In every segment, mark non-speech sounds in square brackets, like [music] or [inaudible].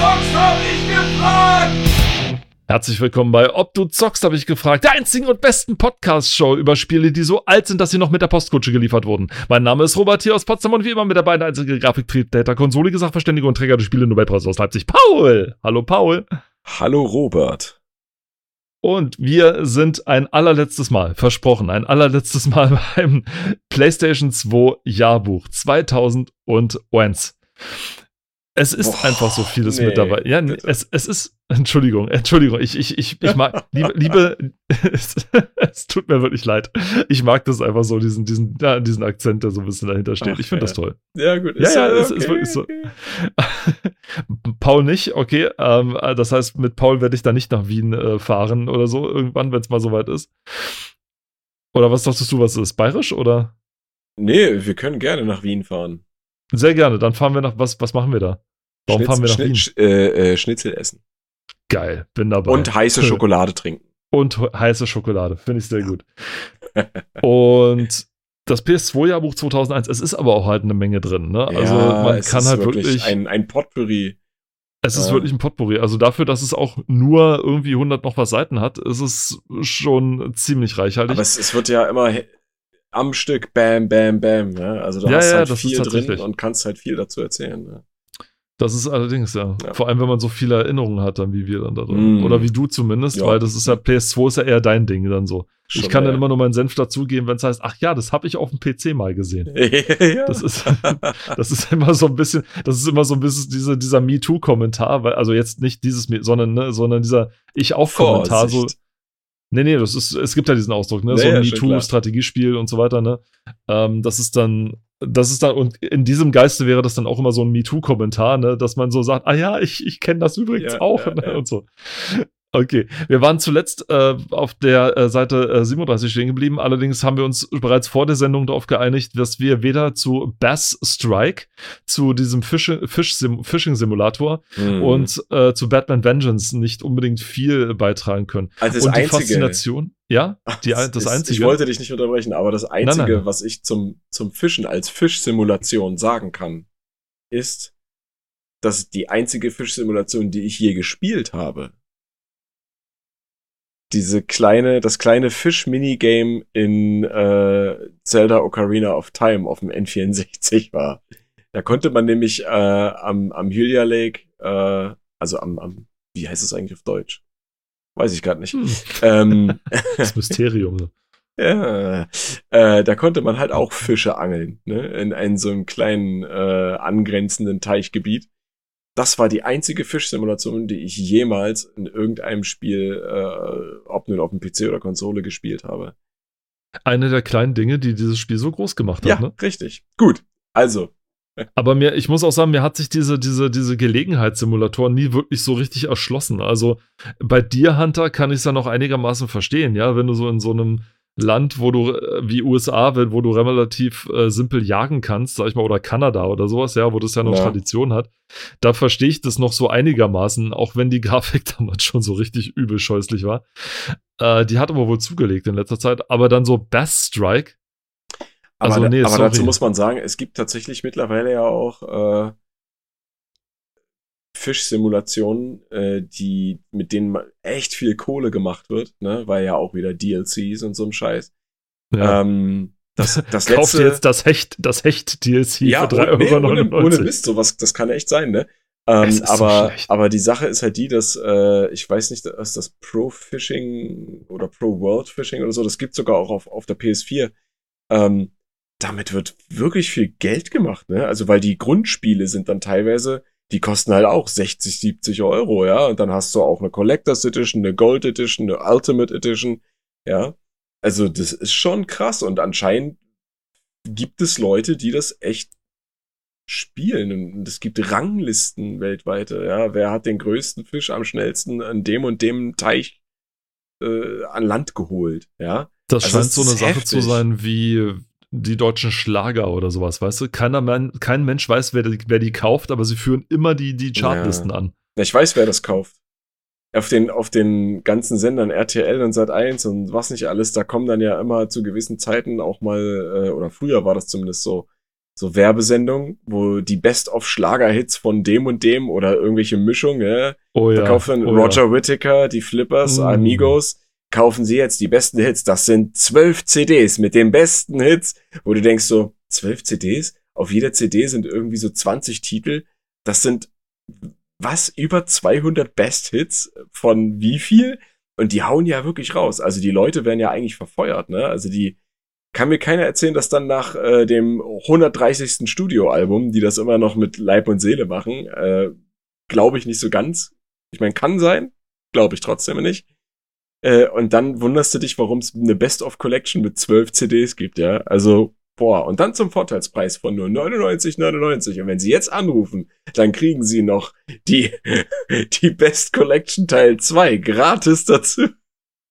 zockst, hab ich gefragt! Herzlich willkommen bei Ob du zockst, habe ich gefragt. Der einzigen und besten Podcast-Show über Spiele, die so alt sind, dass sie noch mit der Postkutsche geliefert wurden. Mein Name ist Robert hier aus Potsdam und wie immer mit dabei der einzige Grafiktriebtäter, konsolige Sachverständige und Träger des Spiele Nobelpreises aus Leipzig, Paul. Hallo Paul. Hallo Robert. Und wir sind ein allerletztes Mal, versprochen, ein allerletztes Mal [laughs] beim PlayStation 2 Jahrbuch 2001. Es ist Boah, einfach so vieles nee, mit dabei. Ja, bitte. es, es ist, Entschuldigung, Entschuldigung, ich, ich, ich, ich mag, [laughs] liebe, liebe [laughs] es, es tut mir wirklich leid. Ich mag das einfach so, diesen, diesen, ja, diesen Akzent, der so ein bisschen dahinter steht. Ach, ich finde ja. das toll. Ja, gut. Ja, ja, es okay, ist wirklich so. okay. [laughs] Paul nicht, okay. Ähm, das heißt, mit Paul werde ich da nicht nach Wien äh, fahren oder so, irgendwann, wenn es mal soweit ist. Oder was dachtest du, was ist? Bayerisch oder? Nee, wir können gerne nach Wien fahren. Sehr gerne. Dann fahren wir nach, was, was machen wir da? Warum fahren wir nach Wien? Äh, äh, Schnitzel essen. Geil, bin dabei. Und heiße Schokolade trinken. Und he- heiße Schokolade, finde ich sehr gut. [laughs] Und das PS2-Jahrbuch 2001, es ist aber auch halt eine Menge drin, ne? Also Ja, man kann halt wirklich, ein, ein Potpourri. es ist ja. wirklich ein Potpourri. Also dafür, dass es auch nur irgendwie 100 noch was Seiten hat, ist es schon ziemlich reichhaltig. Aber es, es wird ja immer am Stück Bam, Bam, Bam. Ne? Also du Ja, hast ja, halt das ist viel drin und kannst halt viel dazu erzählen. Ne? Das ist allerdings, ja. Ja. Vor allem, wenn man so viele Erinnerungen hat, dann wie wir dann da drin. Mm. Oder wie du zumindest, Ja. weil das ist ja, PS2 ist ja eher dein Ding dann so. ich Schon, kann dann äh, immer nur meinen Senf dazugeben, wenn es heißt, ach ja, das habe ich auf dem PC mal gesehen. [laughs] ja. Das ist, [laughs] das ist immer so ein bisschen, das ist immer so ein bisschen diese, dieser MeToo-Kommentar, weil, also jetzt nicht dieses, sondern, ne, sondern dieser Ich auch-Kommentar, so. Nee, nee, das ist, es gibt ja diesen Ausdruck, ne? So ein. MeToo-Strategiespiel und so weiter, ne? Ähm, das ist dann, das ist dann, und in diesem Geiste wäre das dann auch immer so ein MeToo-Kommentar, ne? Dass man so sagt, ah ja, ich, ich kenne das übrigens Ja, auch, ja, ne? ja. Und so. Okay, wir waren zuletzt äh, auf der äh, Seite äh, 37 stehen geblieben. Allerdings haben wir uns bereits vor der Sendung darauf geeinigt, dass wir weder zu Bass Strike, zu diesem Fisch, Fisch Phishing-Simulator Hm. und äh, zu Batman Vengeance nicht unbedingt viel beitragen können. also das und die einzige, Faszination, ja, [laughs] die, Das das ist- Einzige. Ich wollte dich nicht unterbrechen, aber das Einzige, nein. was ich zum, zum Fischen als Fischsimulation sagen kann, ist, dass die einzige Fischsimulation, die ich je gespielt habe, diese kleine, das kleine Fisch-Minigame in äh, Zelda Ocarina of Time auf dem N64 war. Da konnte man nämlich äh, am, am Hylia Lake, äh, also am, am, wie heißt es eigentlich auf Deutsch? Weiß ich gerade nicht. Hm, Ähm, [laughs] das Mysterium. [laughs] ja, äh, da konnte man halt auch Fische angeln, ne? In, in so einem kleinen äh, angrenzenden Teichgebiet. Das war die einzige Fischsimulation, die ich jemals in irgendeinem Spiel, äh, ob nun auf dem PC oder Konsole, gespielt habe. Eine der kleinen Dinge, die dieses Spiel so groß gemacht Ja, hat. Ne? richtig. Gut. Also, Aber mir, ich muss auch sagen, mir hat sich diese, diese, diese Gelegenheitssimulatoren nie wirklich so richtig erschlossen. Also bei dir, Hunter, kann ich es ja noch einigermaßen verstehen, ja, wenn du so in so einem Land, wo du, äh, wie USA, wo du relativ äh, simpel jagen kannst, sag ich mal, oder Kanada oder sowas, ja, wo das ja noch Ja. Tradition hat, da verstehe ich das noch so einigermaßen, auch wenn die Grafik [laughs] damals schon so richtig übel scheußlich war. Äh, die hat aber wohl zugelegt in letzter Zeit, aber dann so Bass Strike, aber, Also, nee, aber dazu sorry. muss man sagen, es gibt tatsächlich mittlerweile ja auch äh, Fischsimulationen, äh, die, mit denen echt viel Kohle gemacht wird, ne, weil ja auch wieder DLCs und so ein Scheiß. ja. Ähm, das, das Kauft letzte, jetzt das Hecht, das Hecht-DLC ja, für 3,99 nee, Euro. ohne, ohne Mist, sowas, das kann echt sein, ne? Ähm, ist so aber, aber die Sache ist halt die, dass äh, ich weiß nicht, dass das Pro Fishing oder Pro World Fishing oder so, das gibt sogar auch auf, auf der PS4. Ähm, damit wird wirklich viel Geld gemacht, ne? Also weil die Grundspiele sind dann teilweise, die kosten halt auch 60, 70 Euro, ja. Und dann hast du auch eine Collectors Edition, eine Gold Edition, eine Ultimate Edition, ja. Also das ist schon krass und anscheinend gibt es Leute, die das echt spielen und es gibt Ranglisten weltweit, ja. Wer hat den größten Fisch am schnellsten an dem und dem Teich äh, an Land geholt, ja. Das Also scheint es so eine Sache zu sein wie die deutschen Schlager oder sowas, weißt du? Keiner Man, kein Mensch weiß, wer die, wer die kauft, aber sie führen immer die, die Chartlisten an. Na, Ich weiß, wer das kauft. Auf den, auf den ganzen Sendern RTL und Sat1 und was nicht alles, da kommen dann ja immer zu gewissen Zeiten auch mal, äh, oder früher war das zumindest so, so Werbesendungen, wo die Best-of-Schlager-Hits von dem und dem oder irgendwelche Mischungen, ja, Oh ja. verkauft dann oh Roger Ja. Whittaker, die Flippers, Mm. Amigos, kaufen sie jetzt die besten Hits. Das sind zwölf CDs mit den besten Hits, wo du denkst so, zwölf CDs? Auf jeder CD sind irgendwie so 20 Titel. Das sind, was, über 200 Best-Hits von wie viel? Und die hauen ja wirklich raus. Also die Leute werden ja eigentlich verfeuert, ne? Also die, kann mir keiner erzählen, dass dann nach äh, dem 130. Studioalbum, die das immer noch mit Leib und Seele machen, äh, glaube ich nicht so ganz. Ich meine, kann sein, glaube ich trotzdem nicht. Äh, und dann wunderst du dich, warum es eine Best-of-Collection mit 12 CDs gibt, ja. Also, boah, und dann zum Vorteilspreis von nur 99,99. Und wenn sie jetzt anrufen, dann kriegen sie noch die, [laughs] die Best Collection Teil 2 gratis dazu.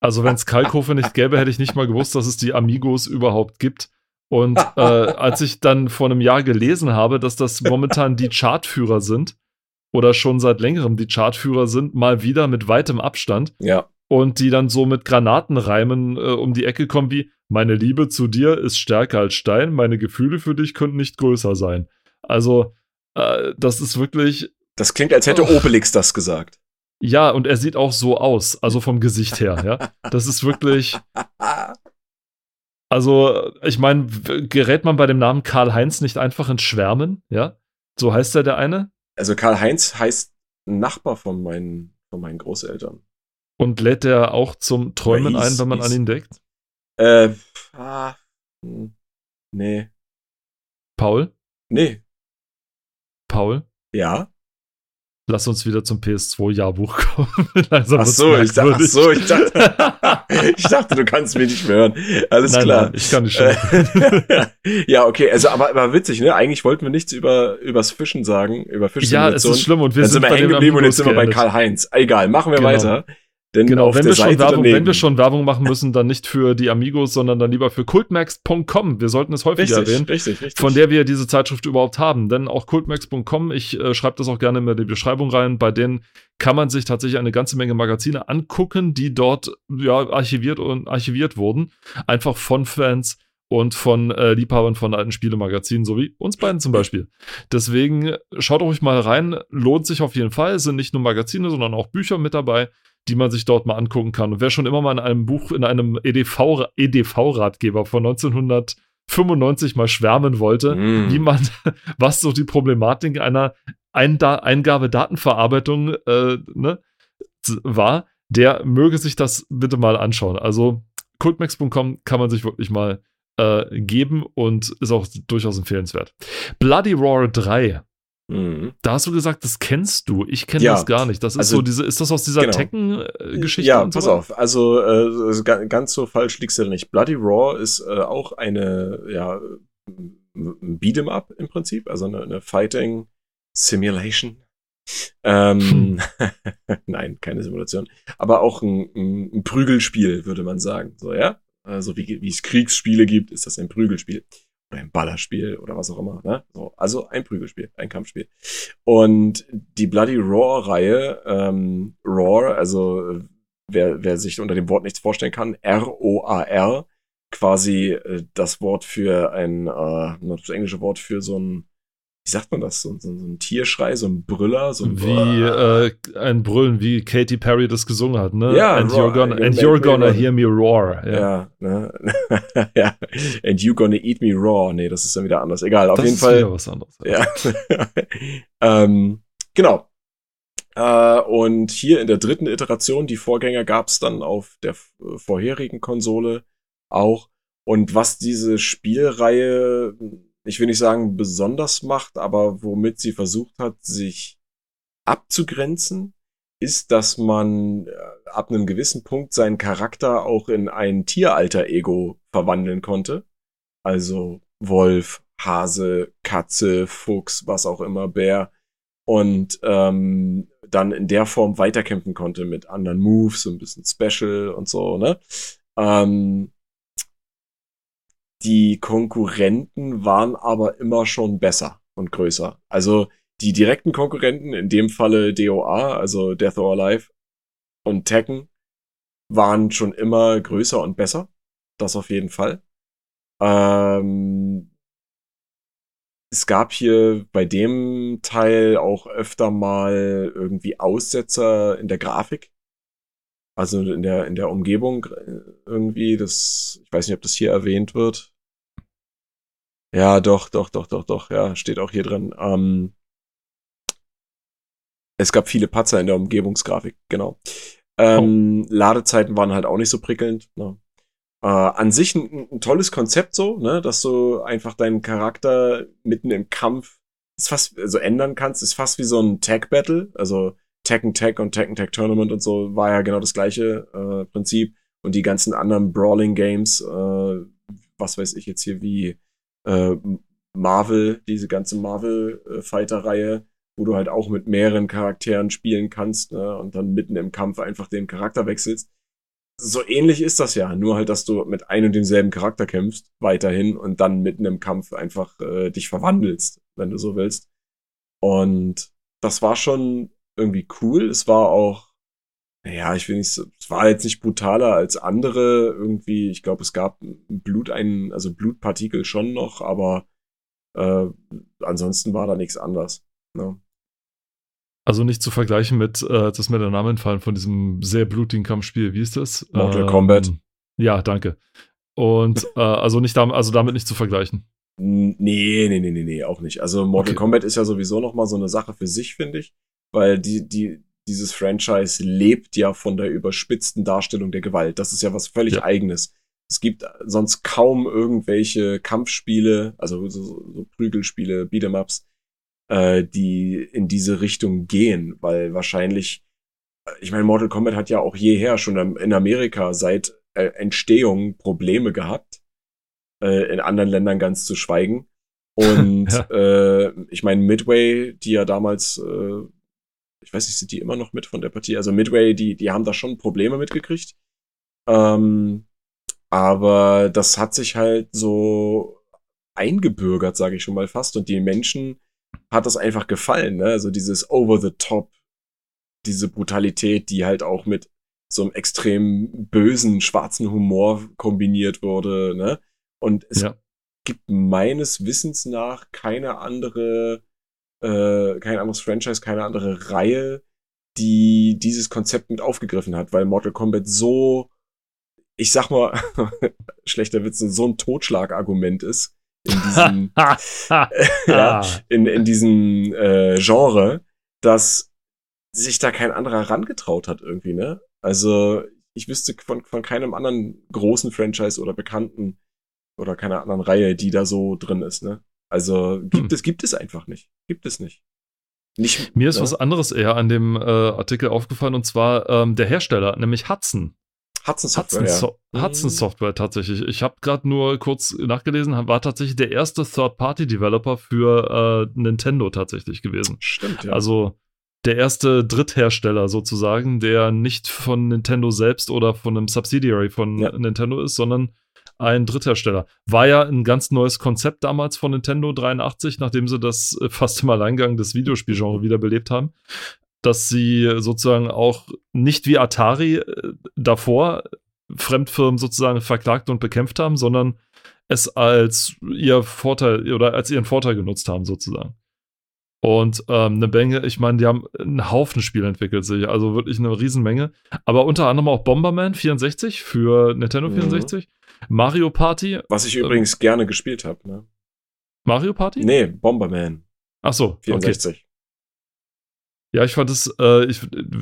Also wenn es Kalkofe nicht gäbe, hätte ich nicht mal gewusst, dass es die Amigos überhaupt gibt. Und äh, als ich dann vor einem Jahr gelesen habe, dass das momentan die Chartführer sind oder schon seit längerem die Chartführer sind, mal wieder mit weitem Abstand Ja. Und die dann so mit Granatenreimen äh, um die Ecke kommen wie meine Liebe zu dir ist stärker als Stein, meine Gefühle für dich könnten nicht größer sein. Also äh, das ist wirklich Das klingt, als hätte Oh. Obelix das gesagt. ja und er sieht auch so aus, also vom Gesicht her, ja. Das ist wirklich [laughs] Also, ich meine, gerät man bei dem Namen Karl-Heinz nicht einfach ins Schwärmen, ja? So heißt er der eine? Also Karl-Heinz heißt ein Nachbar von meinen, von meinen Großeltern. Und lädt er auch zum Träumen hieß- ein, wenn man hieß- an ihn denkt? Äh, ah, nee, Paul? nee, Paul? ja. Lass uns wieder zum PS2-Jahrbuch [laughs] kommen. Langsam Ach wird's so, ich, dachte, ach [laughs] so, ich dachte, ich dachte, du kannst mich nicht mehr hören. Alles nein, klar. nein, ich kann nicht schon. Äh, [laughs] ja, okay, also aber, aber witzig, ne? Eigentlich wollten wir nichts über übers Fischen sagen, über ja, es ist schlimm und wir Dann sind sind wir bei hängen geblieben und jetzt sind wir bei. Karl-Heinz. Egal, machen wir Genau. weiter. Denn Genau, wenn wir, Werbung, wenn wir schon Werbung machen müssen, dann nicht für die Amigos, sondern dann lieber für cultmax.com. Wir sollten es häufiger richtig, erwähnen. richtig, richtig. von der wir diese Zeitschrift überhaupt haben. Denn auch cultmax.com, ich äh, schreibe das auch gerne in die Beschreibung rein, bei denen kann man sich tatsächlich eine ganze Menge Magazine angucken, die dort ja, archiviert und archiviert wurden. Einfach von Fans und von äh, Liebhabern von alten Spielemagazinen, so wie uns beiden zum Beispiel. Deswegen schaut ruhig mal rein, lohnt sich auf jeden Fall. Es sind nicht nur Magazine, sondern auch Bücher mit dabei, die man sich dort mal angucken kann. Und wer schon immer mal in einem Buch, in einem E EDV, EDV-Ratgeber von 1995 mal schwärmen wollte, Mm. wie man, [laughs] was so die Problematik einer Einda Eingabe-Datenverarbeitung äh, ne, war, der möge sich das bitte mal anschauen. Also cultmax.com kann man sich wirklich mal äh, geben und ist auch durchaus empfehlenswert. Bloody Roar 3, Mhm. da hast du gesagt, das kennst du. Ich kenne Ja, das gar nicht. Das ist also- so diese, ist das aus dieser genau. Tekken-Geschichte? Ja, so pass weiter? auf. Also, äh, also ga- ganz so falsch liegst du da nicht. Bloody Raw ist äh, auch eine, ja, Beat'em Up im Prinzip, also eine, eine Fighting Simulation. Ähm, [laughs] nein, keine Simulation. Aber auch ein, ein, ein Prügelspiel, würde man sagen. So, ja? Also wie, wie es Kriegsspiele gibt, ist das ein Prügelspiel. Oder ein Ballerspiel oder was auch immer. Ne? So, also ein Prügelspiel, ein Kampfspiel. Und die Bloody Roar-Reihe, ähm, Roar, also äh, wer, wer sich unter dem Wort nichts vorstellen kann, R-O-A-R, quasi äh, das Wort für ein, äh, das englische Wort für so ein, wie sagt man das, so, so, so ein Tierschrei, so ein Brüller, so ein Wie äh, ein Brüllen, wie Katy Perry das gesungen hat, ne? Ja, and roar, you're gonna, and you're gonna hear me roar. Ja. Ja, ne? [laughs] ja. And you gonna eat me raw. Nee, das ist dann wieder anders. Egal, auf das jeden ist Fall. wieder was anderes. Ja. [laughs] ähm, genau. Äh, und hier in der dritten Iteration, die Vorgänger gab es dann auf der f- vorherigen Konsole auch. Und was diese Spielreihe, ich will nicht sagen besonders macht, aber womit sie versucht hat, sich abzugrenzen, ist, dass man äh, ab einem gewissen Punkt seinen Charakter auch in ein Tieralter-Ego verwandeln konnte. Also Wolf, Hase, Katze, Fuchs, was auch immer, Bär. Und ähm, dann in der Form weiterkämpfen konnte mit anderen Moves, so ein bisschen Special und so, ne? Ähm, die Konkurrenten waren aber immer schon besser und größer. Also die direkten Konkurrenten, in dem Falle DOA, also Death or Alive und Tekken, waren schon immer größer und besser. Das auf jeden Fall. Ähm, es gab hier bei dem Teil auch öfter mal irgendwie Aussetzer in der Grafik. Also in der, in der Umgebung äh, irgendwie, das, ich weiß nicht, ob das hier erwähnt wird. Ja, doch, doch, doch, doch, doch, ja, steht auch hier drin. Ähm, es gab viele Patzer in der Umgebungsgrafik, genau. Ähm, oh. Ladezeiten waren halt auch nicht so prickelnd. Ne? Äh, an sich ein, ein, tolles Konzept so, ne, dass du einfach deinen Charakter mitten im Kampf ist fast so also ändern kannst, ist fast wie so ein Tag Battle, also Tekken Tag und Tekken Tag Tournament und so war ja genau das gleiche äh, Prinzip und die ganzen anderen Brawling Games, äh, was weiß ich jetzt hier wie äh, Marvel, diese ganze Marvel äh, Fighter Reihe, wo du halt auch mit mehreren Charakteren spielen kannst ne, und dann mitten im Kampf einfach den Charakter wechselst so ähnlich ist das ja, nur halt, dass du mit einem und demselben Charakter kämpfst, weiterhin und dann mitten im Kampf einfach äh, dich verwandelst, wenn du so willst. Und das war schon irgendwie cool. Es war auch, naja, ich will nicht so, es war jetzt nicht brutaler als andere irgendwie. Ich glaube, es gab Blut einen, also Blutpartikel schon noch, aber äh, ansonsten war da nichts anders. Ne? Also nicht zu vergleichen mit, äh, das ist mir der Name entfallen, von diesem sehr blutigen Kampfspiel. Wie ist das? Mortal ähm, Kombat. Ja, danke. Und [laughs] äh, also nicht damit, also damit nicht zu vergleichen. Nee, nee, nee, nee, nee, auch nicht. Also Mortal okay. Kombat ist ja sowieso noch mal so eine Sache für sich, finde ich, weil die, die, dieses Franchise lebt ja von der überspitzten Darstellung der Gewalt. Das ist ja was völlig ja. eigenes. Es gibt sonst kaum irgendwelche Kampfspiele, also so, so Prügelspiele, Beat'em-Ups, äh, die in diese Richtung gehen, weil wahrscheinlich, äh, ich meine, Mortal Kombat hat ja auch jeher schon in Amerika seit äh, Entstehung Probleme gehabt, äh, in anderen Ländern ganz zu schweigen. [laughs] Und ja. äh, ich meine, Midway, die ja damals, äh, ich weiß nicht, sind die immer noch mit von der Partie? Also Midway, die, die haben da schon Probleme mitgekriegt. Ähm, aber das hat sich halt so eingebürgert, sage ich schon mal fast. Und die Menschen hat das einfach gefallen, ne? Also dieses over the top, diese Brutalität, die halt auch mit so einem extrem bösen, schwarzen Humor kombiniert wurde, ne? Und es ja. gibt meines Wissens nach keine andere, äh, kein anderes Franchise, keine andere Reihe, die dieses Konzept mit aufgegriffen hat, weil Mortal Kombat so, ich sag mal, [laughs] schlechter Witz, so ein Totschlagargument ist, in diesem, [laughs] [laughs] ja, in, in diesem äh, Genre, dass sich da kein anderer rangetraut hat irgendwie, ne? Also ich wüsste von, von keinem anderen großen Franchise oder bekannten oder keiner anderen Reihe, die da so drin ist, ne? Also gibt hm. es, gibt es einfach nicht. Gibt es nicht. nicht Mir ist ja? was anderes eher an dem äh, Artikel aufgefallen und zwar ähm, der Hersteller, nämlich Hudson. Hudson Software. Hudson, so ja. Hudson Software tatsächlich. Ich habe gerade nur kurz nachgelesen, war tatsächlich der erste Third-Party-Developer für äh, Nintendo tatsächlich gewesen. Stimmt, ja. Also der erste Dritthersteller sozusagen, der nicht von Nintendo selbst oder von einem Subsidiary von ja. Nintendo ist, sondern ein Dritthersteller. War ja ein ganz neues Konzept damals von Nintendo 83, nachdem sie das äh, fast im Alleingang des Videospielgenres wiederbelebt haben dass sie sozusagen auch nicht wie Atari äh, davor Fremdfirmen sozusagen verklagt und bekämpft haben, sondern es als ihr Vorteil oder als ihren Vorteil genutzt haben, sozusagen. Und ähm, eine Menge, ich meine, die haben einen Haufen Spiele entwickelt sich, also wirklich eine Riesenmenge. Aber unter anderem auch Bomberman 64 für Nintendo 64, mhm. Mario Party. Was ich übrigens äh, gerne gespielt habe, ne? Mario Party? Nee, Bomberman. Ach so, 64. Okay. Ja, ich fand es, äh, ich,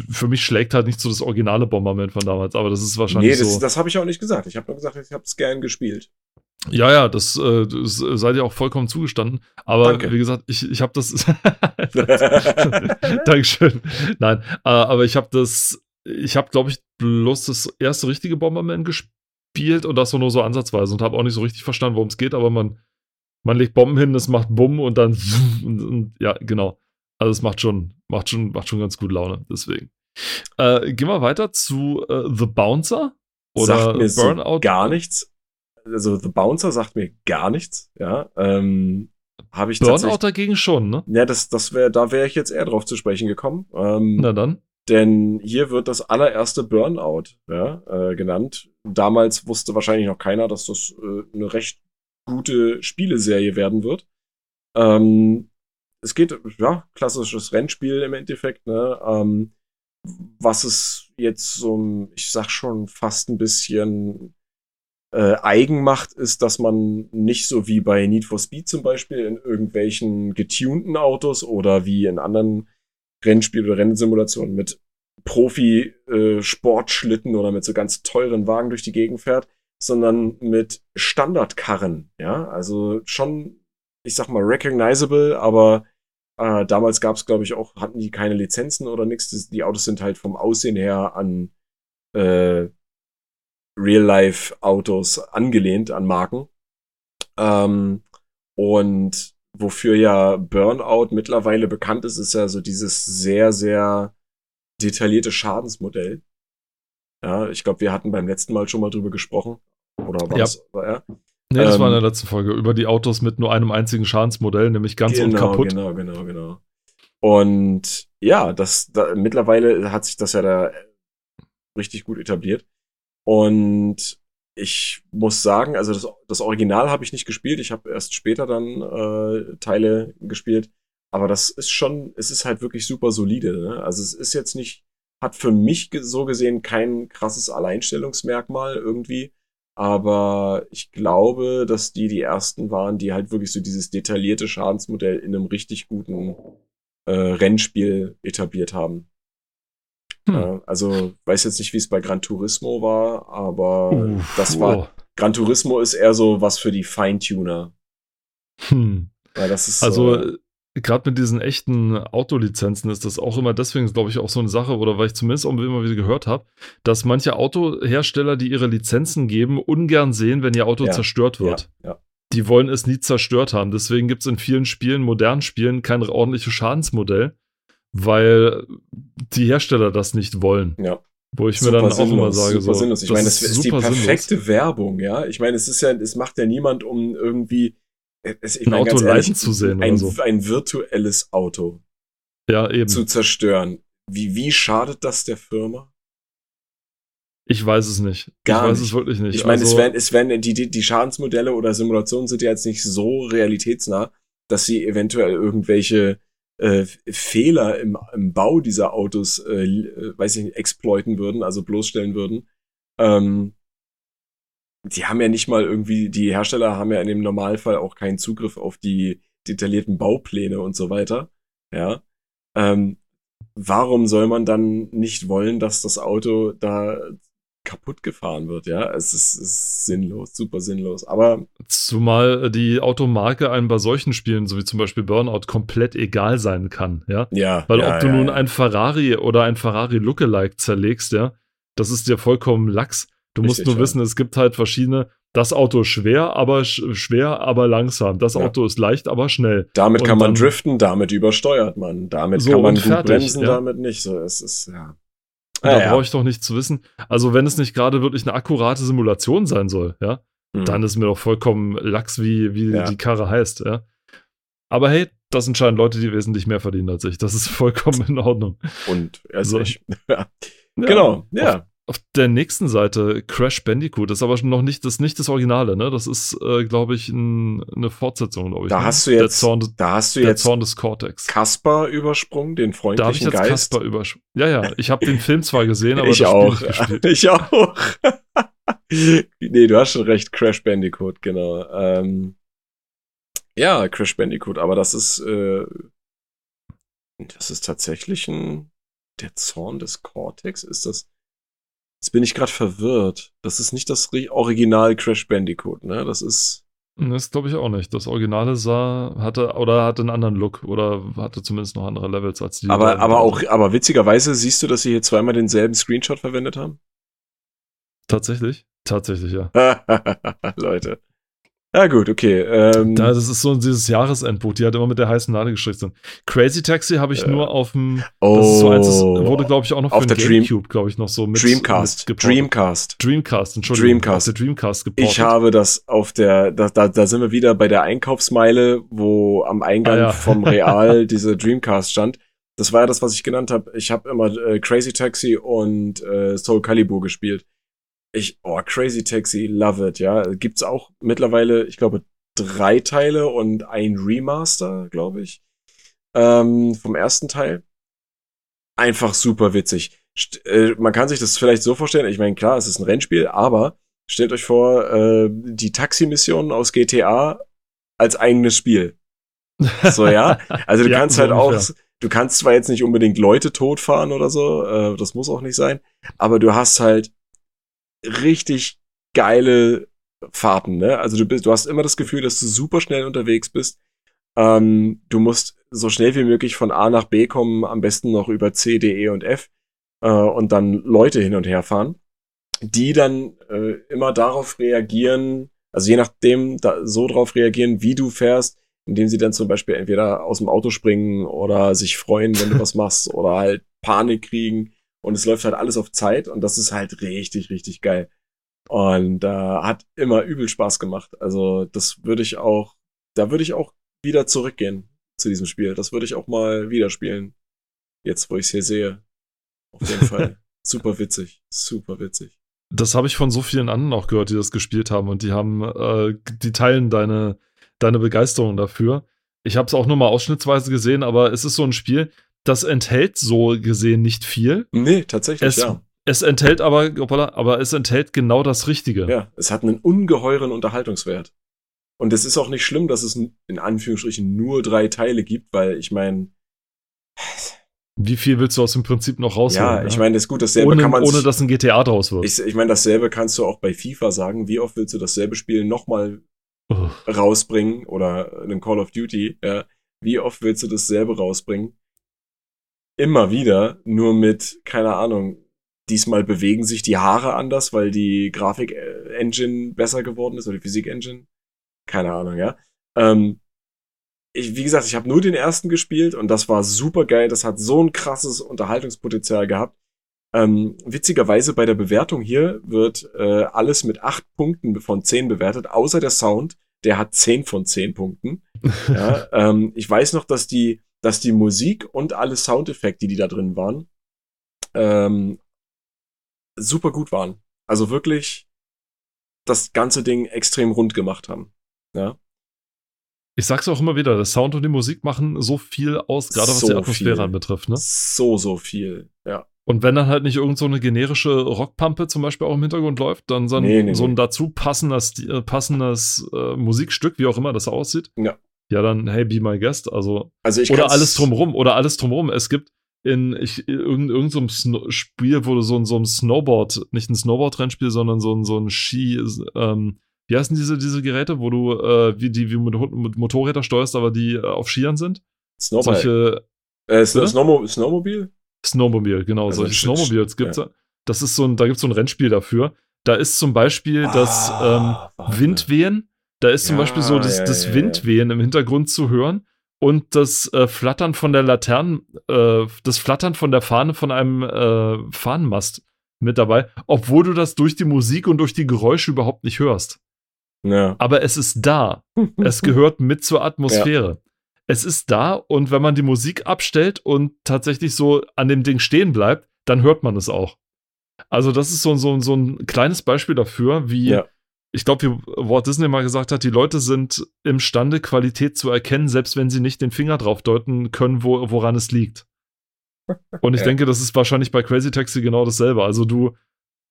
für mich schlägt halt nicht so das originale Bomberman von damals, aber das ist wahrscheinlich. Nee, das, so. das habe ich auch nicht gesagt. Ich habe nur gesagt, ich habe es gern gespielt. Ja, ja, das, äh, das seid ihr auch vollkommen zugestanden. Aber Danke. wie gesagt, ich, ich habe das. [laughs] Dankeschön. Nein, äh, aber ich habe das, ich habe, glaube ich, bloß das erste richtige Bomberman gespielt und das so nur so ansatzweise und habe auch nicht so richtig verstanden, worum es geht, aber man, man legt Bomben hin, es macht Bumm und dann. [laughs] Und, und, ja, genau. Also es macht schon, macht schon, macht schon ganz gut Laune, deswegen. Äh, gehen wir weiter zu äh, The Bouncer oder sagt mir Burnout. So gar nichts. Also The Bouncer sagt mir gar nichts, ja. Ähm, habe ich Burnout dagegen schon, ne? Ja, das, das wäre, da wäre ich jetzt eher drauf zu sprechen gekommen. Ähm, Na dann. Denn hier wird das allererste Burnout ja, äh, genannt. Damals wusste wahrscheinlich noch keiner, dass das äh, eine recht gute Spieleserie werden wird. Ähm, es geht, ja, klassisches Rennspiel im Endeffekt, ne? Ähm, was es jetzt so, ich sag schon fast ein bisschen äh, eigen macht, ist, dass man nicht so wie bei Need for Speed zum Beispiel in irgendwelchen getunten Autos oder wie in anderen Rennspielen oder Rennsimulationen mit Profi-Sportschlitten äh, oder mit so ganz teuren Wagen durch die Gegend fährt, sondern mit Standardkarren, ja, also schon, ich sag mal, recognizable, aber äh, damals gab es, glaube ich, auch, hatten die keine Lizenzen oder nichts. Die Autos sind halt vom Aussehen her an äh, Real-Life-Autos angelehnt, an Marken. Ähm, und wofür ja Burnout mittlerweile bekannt ist, ist ja so dieses sehr, sehr detaillierte Schadensmodell. Ja, ich glaube, wir hatten beim letzten Mal schon mal drüber gesprochen. Oder war ja. das? War er? Nee, das ähm, war in der letzten Folge über die Autos mit nur einem einzigen Schadensmodell, nämlich ganz genau, und kaputt. Genau, genau, genau. Und ja, das da, mittlerweile hat sich das ja da richtig gut etabliert. Und ich muss sagen, also das, das Original habe ich nicht gespielt. Ich habe erst später dann äh, Teile gespielt. Aber das ist schon, es ist halt wirklich super solide. Ne? Also es ist jetzt nicht, hat für mich so gesehen kein krasses Alleinstellungsmerkmal irgendwie. Aber ich glaube, dass die die ersten waren, die halt wirklich so dieses detaillierte Schadensmodell in einem richtig guten äh, Rennspiel etabliert haben. Hm. Äh, also weiß jetzt nicht, wie es bei Gran Turismo war, aber Uff, das war oh. Gran Turismo ist eher so was für die Feintuner. Hm. Ja, das ist also äh, gerade mit diesen echten Autolizenzen ist das auch immer deswegen, glaube ich, auch so eine Sache, oder weil ich zumindest auch immer wieder gehört habe, dass manche Autohersteller, die ihre Lizenzen geben, ungern sehen, wenn ihr Auto ja, zerstört wird. Ja, ja. Die wollen es nie zerstört haben. Deswegen gibt es in vielen Spielen, modernen Spielen, kein ordentliches Schadensmodell, weil die Hersteller das nicht wollen. Ja. Wo ich super mir dann sinnlos, auch immer sage, so, sinnlos. Ich meine, das ist, ist die perfekte sinnlos. Werbung, ja. Ich meine, es ist ja, es macht ja niemand, um irgendwie es, ein Auto leiden zu sehen ein, so. ein virtuelles Auto ja, eben. zu zerstören. Wie, wie schadet das der Firma? Ich weiß es nicht. Gar ich weiß nicht. es wirklich nicht. Ich meine, also, es werden, es werden die, die, die Schadensmodelle oder Simulationen sind ja jetzt nicht so realitätsnah, dass sie eventuell irgendwelche äh, Fehler im, im Bau dieser Autos, äh, äh weiß ich nicht, exploiten würden, also bloßstellen würden. Ähm, die haben ja nicht mal irgendwie, die Hersteller haben ja in dem Normalfall auch keinen Zugriff auf die detaillierten Baupläne und so weiter. Ja. Ähm, warum soll man dann nicht wollen, dass das Auto da kaputt gefahren wird, ja. Es ist, ist, sinnlos, super sinnlos. Aber. Zumal die Automarke einem bei solchen Spielen, so wie zum Beispiel Burnout, komplett egal sein kann, ja. Ja. Weil ja, ob du ja, nun ja. ein Ferrari oder ein Ferrari Lookalike zerlegst, ja, das ist dir vollkommen lax. Du Richtig, musst nur wissen, es gibt halt verschiedene. Das Auto ist schwer, aber sch schwer, aber langsam. Das Auto ist leicht, aber schnell. Damit kann man driften, damit übersteuert man. Damit so kann man gut fertig, bremsen, damit nicht. So, es ist, ja. Da ja. brauche ich doch nicht zu wissen. Also, wenn es nicht gerade wirklich eine akkurate Simulation sein soll, ja, Hm. dann ist mir doch vollkommen lax, wie, wie Ja. die Karre heißt, ja. Aber hey, das entscheiden Leute, die wesentlich mehr verdienen als ich. Das ist [laughs] vollkommen in Ordnung. Und erst So. ich. [laughs] Ja. Genau, ja. Auf der nächsten Seite Crash Bandicoot, das ist aber noch nicht das, nicht das Originale, ne? Das ist, äh, glaube ich, ein, eine Fortsetzung, glaube ich. Da ne? hast du der jetzt, Zorn, da hast du der jetzt Zorn des Cortex. Kasper übersprungen, den Da habe ich freundlichen jetzt Geist. Kasper übersch. Ja, ja, ich habe den Film zwar gesehen, [laughs] aber ich das auch. Spiel nicht gespielt. [laughs] Ich auch. [laughs] nee, du hast schon recht, Crash Bandicoot, genau. Ähm, ja, Crash Bandicoot, aber das ist, äh, das ist tatsächlich ein, der Zorn des Cortex, ist das, jetzt bin ich gerade verwirrt. Das ist nicht das Ri- Original Crash Bandicoot, ne? Das ist, Das glaube ich auch nicht. Das Originale sah, hatte, oder hatte einen anderen Look oder hatte zumindest noch andere Levels als die. aber, aber auch, aber witzigerweise siehst du, dass sie hier zweimal denselben Screenshot verwendet haben? Tatsächlich? Tatsächlich, ja. [laughs] Leute. Ja, gut, okay. Ähm, Da, das ist so dieses Jahresendbuch, die halt immer mit der heißen Nadel gestrickt sind. Crazy Taxi habe ich Ja. nur auf dem, oh, das ist so eins, das wurde glaube ich auch noch für Auf den Gamecube, glaube ich, noch so mit Dreamcast. mit. Dreamcast. Dreamcast, Entschuldigung. Dreamcast. Auf der Dreamcast geportet. Ich habe das auf der, da, da, da sind wir wieder bei der Einkaufsmeile, wo am Eingang Ah, ja. vom [laughs] Real diese Dreamcast stand. Das war ja das, was ich genannt habe. Ich habe immer äh, Crazy Taxi und äh, Soul Calibur gespielt. Ich, oh, Crazy Taxi, love it, ja. Gibt's auch mittlerweile, ich glaube, drei Teile und ein Remaster, glaube ich, ähm, vom ersten Teil. Einfach super witzig. St äh, man kann sich das vielleicht so vorstellen, ich meine, klar, es ist ein Rennspiel, aber stellt euch vor, äh, die Taxi-Missionen aus GTA als eigenes Spiel. So, ja. Also du [laughs] ja, kannst halt auch, du kannst zwar jetzt nicht unbedingt Leute totfahren oder so, äh, das muss auch nicht sein, aber du hast halt richtig geile Fahrten, ne? Also du bist, du hast immer das Gefühl, dass du super schnell unterwegs bist. Ähm, du musst so schnell wie möglich von A nach B kommen, am besten noch über C, D, E und F äh, und dann Leute hin und her fahren, die dann äh, immer darauf reagieren, also je nachdem da, so darauf reagieren, wie du fährst, indem sie dann zum Beispiel entweder aus dem Auto springen oder sich freuen, wenn du [laughs] was machst oder halt Panik kriegen und es läuft halt alles auf Zeit und das ist halt richtig, richtig geil. Und äh, hat immer übel Spaß gemacht. Also das würde ich auch, da würde ich auch wieder zurückgehen zu diesem Spiel. Das würde ich auch mal wieder spielen. Jetzt, wo ich es hier sehe. Auf jeden Fall. [laughs] super witzig. Super witzig. Das habe ich von so vielen anderen auch gehört, die das gespielt haben und die haben, äh, die teilen deine, deine Begeisterung dafür. Ich habe es auch nur mal ausschnittsweise gesehen, aber es ist so ein Spiel, das enthält so gesehen nicht viel. Nee, tatsächlich, es, ja. Es enthält aber, aber es enthält genau das Richtige. Ja, es hat einen ungeheuren Unterhaltungswert. Und es ist auch nicht schlimm, dass es in Anführungsstrichen nur drei Teile gibt, weil ich meine. Wie viel willst du aus dem Prinzip noch rausholen? Ja, ich meine, das ist gut, dasselbe ohne, kann man. Ohne dass ein GTA draus wird. Ich, ich meine, dasselbe kannst du auch bei FIFA sagen. Wie oft willst du dasselbe Spiel nochmal oh. rausbringen? Oder einen Call of Duty, ja. Wie oft willst du dasselbe rausbringen? Immer wieder, nur mit, keine Ahnung, diesmal bewegen sich die Haare anders, weil die Grafik-Engine besser geworden ist oder die Physik-Engine. Keine Ahnung, ja. Ähm, ich, wie gesagt, ich habe nur den ersten gespielt und das war super geil. Das hat so ein krasses Unterhaltungspotenzial gehabt. Ähm, witzigerweise bei der Bewertung hier wird äh, alles mit acht Punkten von zehn bewertet, außer der Sound. Der hat zehn von zehn Punkten. [laughs] ja, ähm, ich weiß noch, dass die, dass die Musik und alle Soundeffekte, die da drin waren, ähm, super gut waren. Also wirklich das ganze Ding extrem rund gemacht haben. Ja. Ich sag's auch immer wieder, der Sound und die Musik machen so viel aus, gerade was so die Atmosphäre anbetrifft, ne? So, so viel, ja. Und wenn dann halt nicht irgend so eine generische Rockpampe zum Beispiel auch im Hintergrund läuft, dann so ein, nee, nee, so ein dazu passendes, äh, passendes äh, Musikstück, wie auch immer das aussieht. Ja. Ja, dann, hey, be my guest. Also, also oder alles drumrum, oder alles drumrum. Es gibt in ich, irgendeinem irgend so Spiel, wo du so, so ein Snowboard, nicht ein Snowboard-Rennspiel, sondern so ein, so ein Ski, ähm, wie heißen diese, diese Geräte, wo du äh, wie die wie mit, mit Motorräder steuerst, aber die äh, auf Skiern sind? Snowbike. Solche, äh, Snowmo Snowmobil? Snowmobil, genau. Also solche Snowmobiles gibt's ja. Das ist so ein, da gibt's so ein Rennspiel dafür. Da ist zum Beispiel ah, das ähm, Windwehen. Da ist zum ja, Beispiel so das, ja, das Windwehen im Hintergrund zu hören und das äh, Flattern von der Laternen, äh, das Flattern von der Fahne von einem äh, Fahnenmast mit dabei, obwohl du das durch die Musik und durch die Geräusche überhaupt nicht hörst. Ja. Aber es ist da. [laughs] es gehört mit zur Atmosphäre. Ja. Es ist da und wenn man die Musik abstellt und tatsächlich so an dem Ding stehen bleibt, dann hört man es auch. Also, das ist so, so, so ein kleines Beispiel dafür, wie ja ich glaube, wie Walt Disney mal gesagt hat, die Leute sind imstande, Qualität zu erkennen, selbst wenn sie nicht den Finger drauf deuten können, wo, woran es liegt. [laughs] Und ich ja. denke, das ist wahrscheinlich bei Crazy Taxi genau dasselbe. Also du,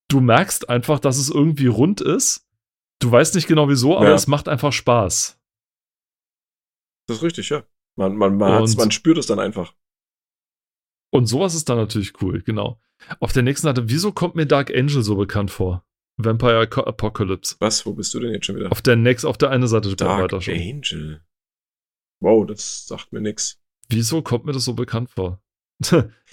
du merkst einfach, dass es irgendwie rund ist. Du weißt nicht genau wieso, aber ja. es macht einfach Spaß. Das ist richtig, ja. Man, man, man, man spürt es dann einfach. Und sowas ist dann natürlich cool, genau. Auf der nächsten Seite, wieso kommt mir Dark Angel so bekannt vor? Vampire Apocalypse. Was? Wo bist du denn jetzt schon wieder? Auf der next, auf der einen Seite Dark weiter schon. Angel. Wow, das sagt mir nix. Wieso kommt mir das so bekannt vor? [laughs]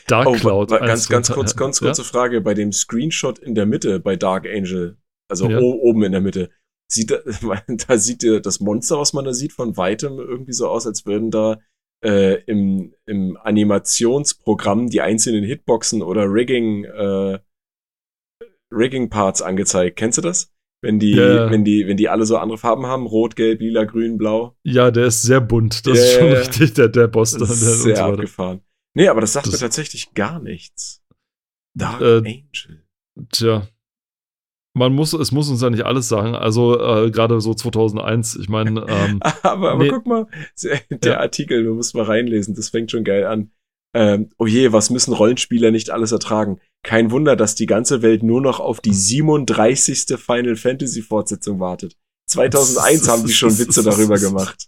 Dark oh, Cloud. Ganz, ganz kurz, [laughs] ganz kurze ja? Frage. Bei dem Screenshot in der Mitte bei Dark Angel, also ja. oben in der Mitte, sieht da, [laughs] da sieht das Monster, was man da sieht, von weitem irgendwie so aus, als würden da äh, im, im Animationsprogramm die einzelnen Hitboxen oder Rigging äh, Rigging-Parts angezeigt. Kennst du das? Wenn die, ja. wenn die, wenn die alle so andere Farben haben, rot, gelb, lila, grün, blau. Ja, der ist sehr bunt. Das ja, ist schon richtig, der, der Boss da. Sehr so abgefahren. Nee, aber das sagt das, mir tatsächlich gar nichts. Dark äh, Angel. Tja. man muss, es muss uns ja nicht alles sagen. Also äh, gerade so 2001, ich meine. [laughs] Ähm, aber aber nee. guck mal, der ja. Artikel, du musst mal reinlesen, das fängt schon geil an. Ähm, oh je, was müssen Rollenspieler nicht alles ertragen? Kein Wunder, dass die ganze Welt nur noch auf die 37. Final Fantasy Fortsetzung wartet. 2001 haben die schon Witze darüber gemacht.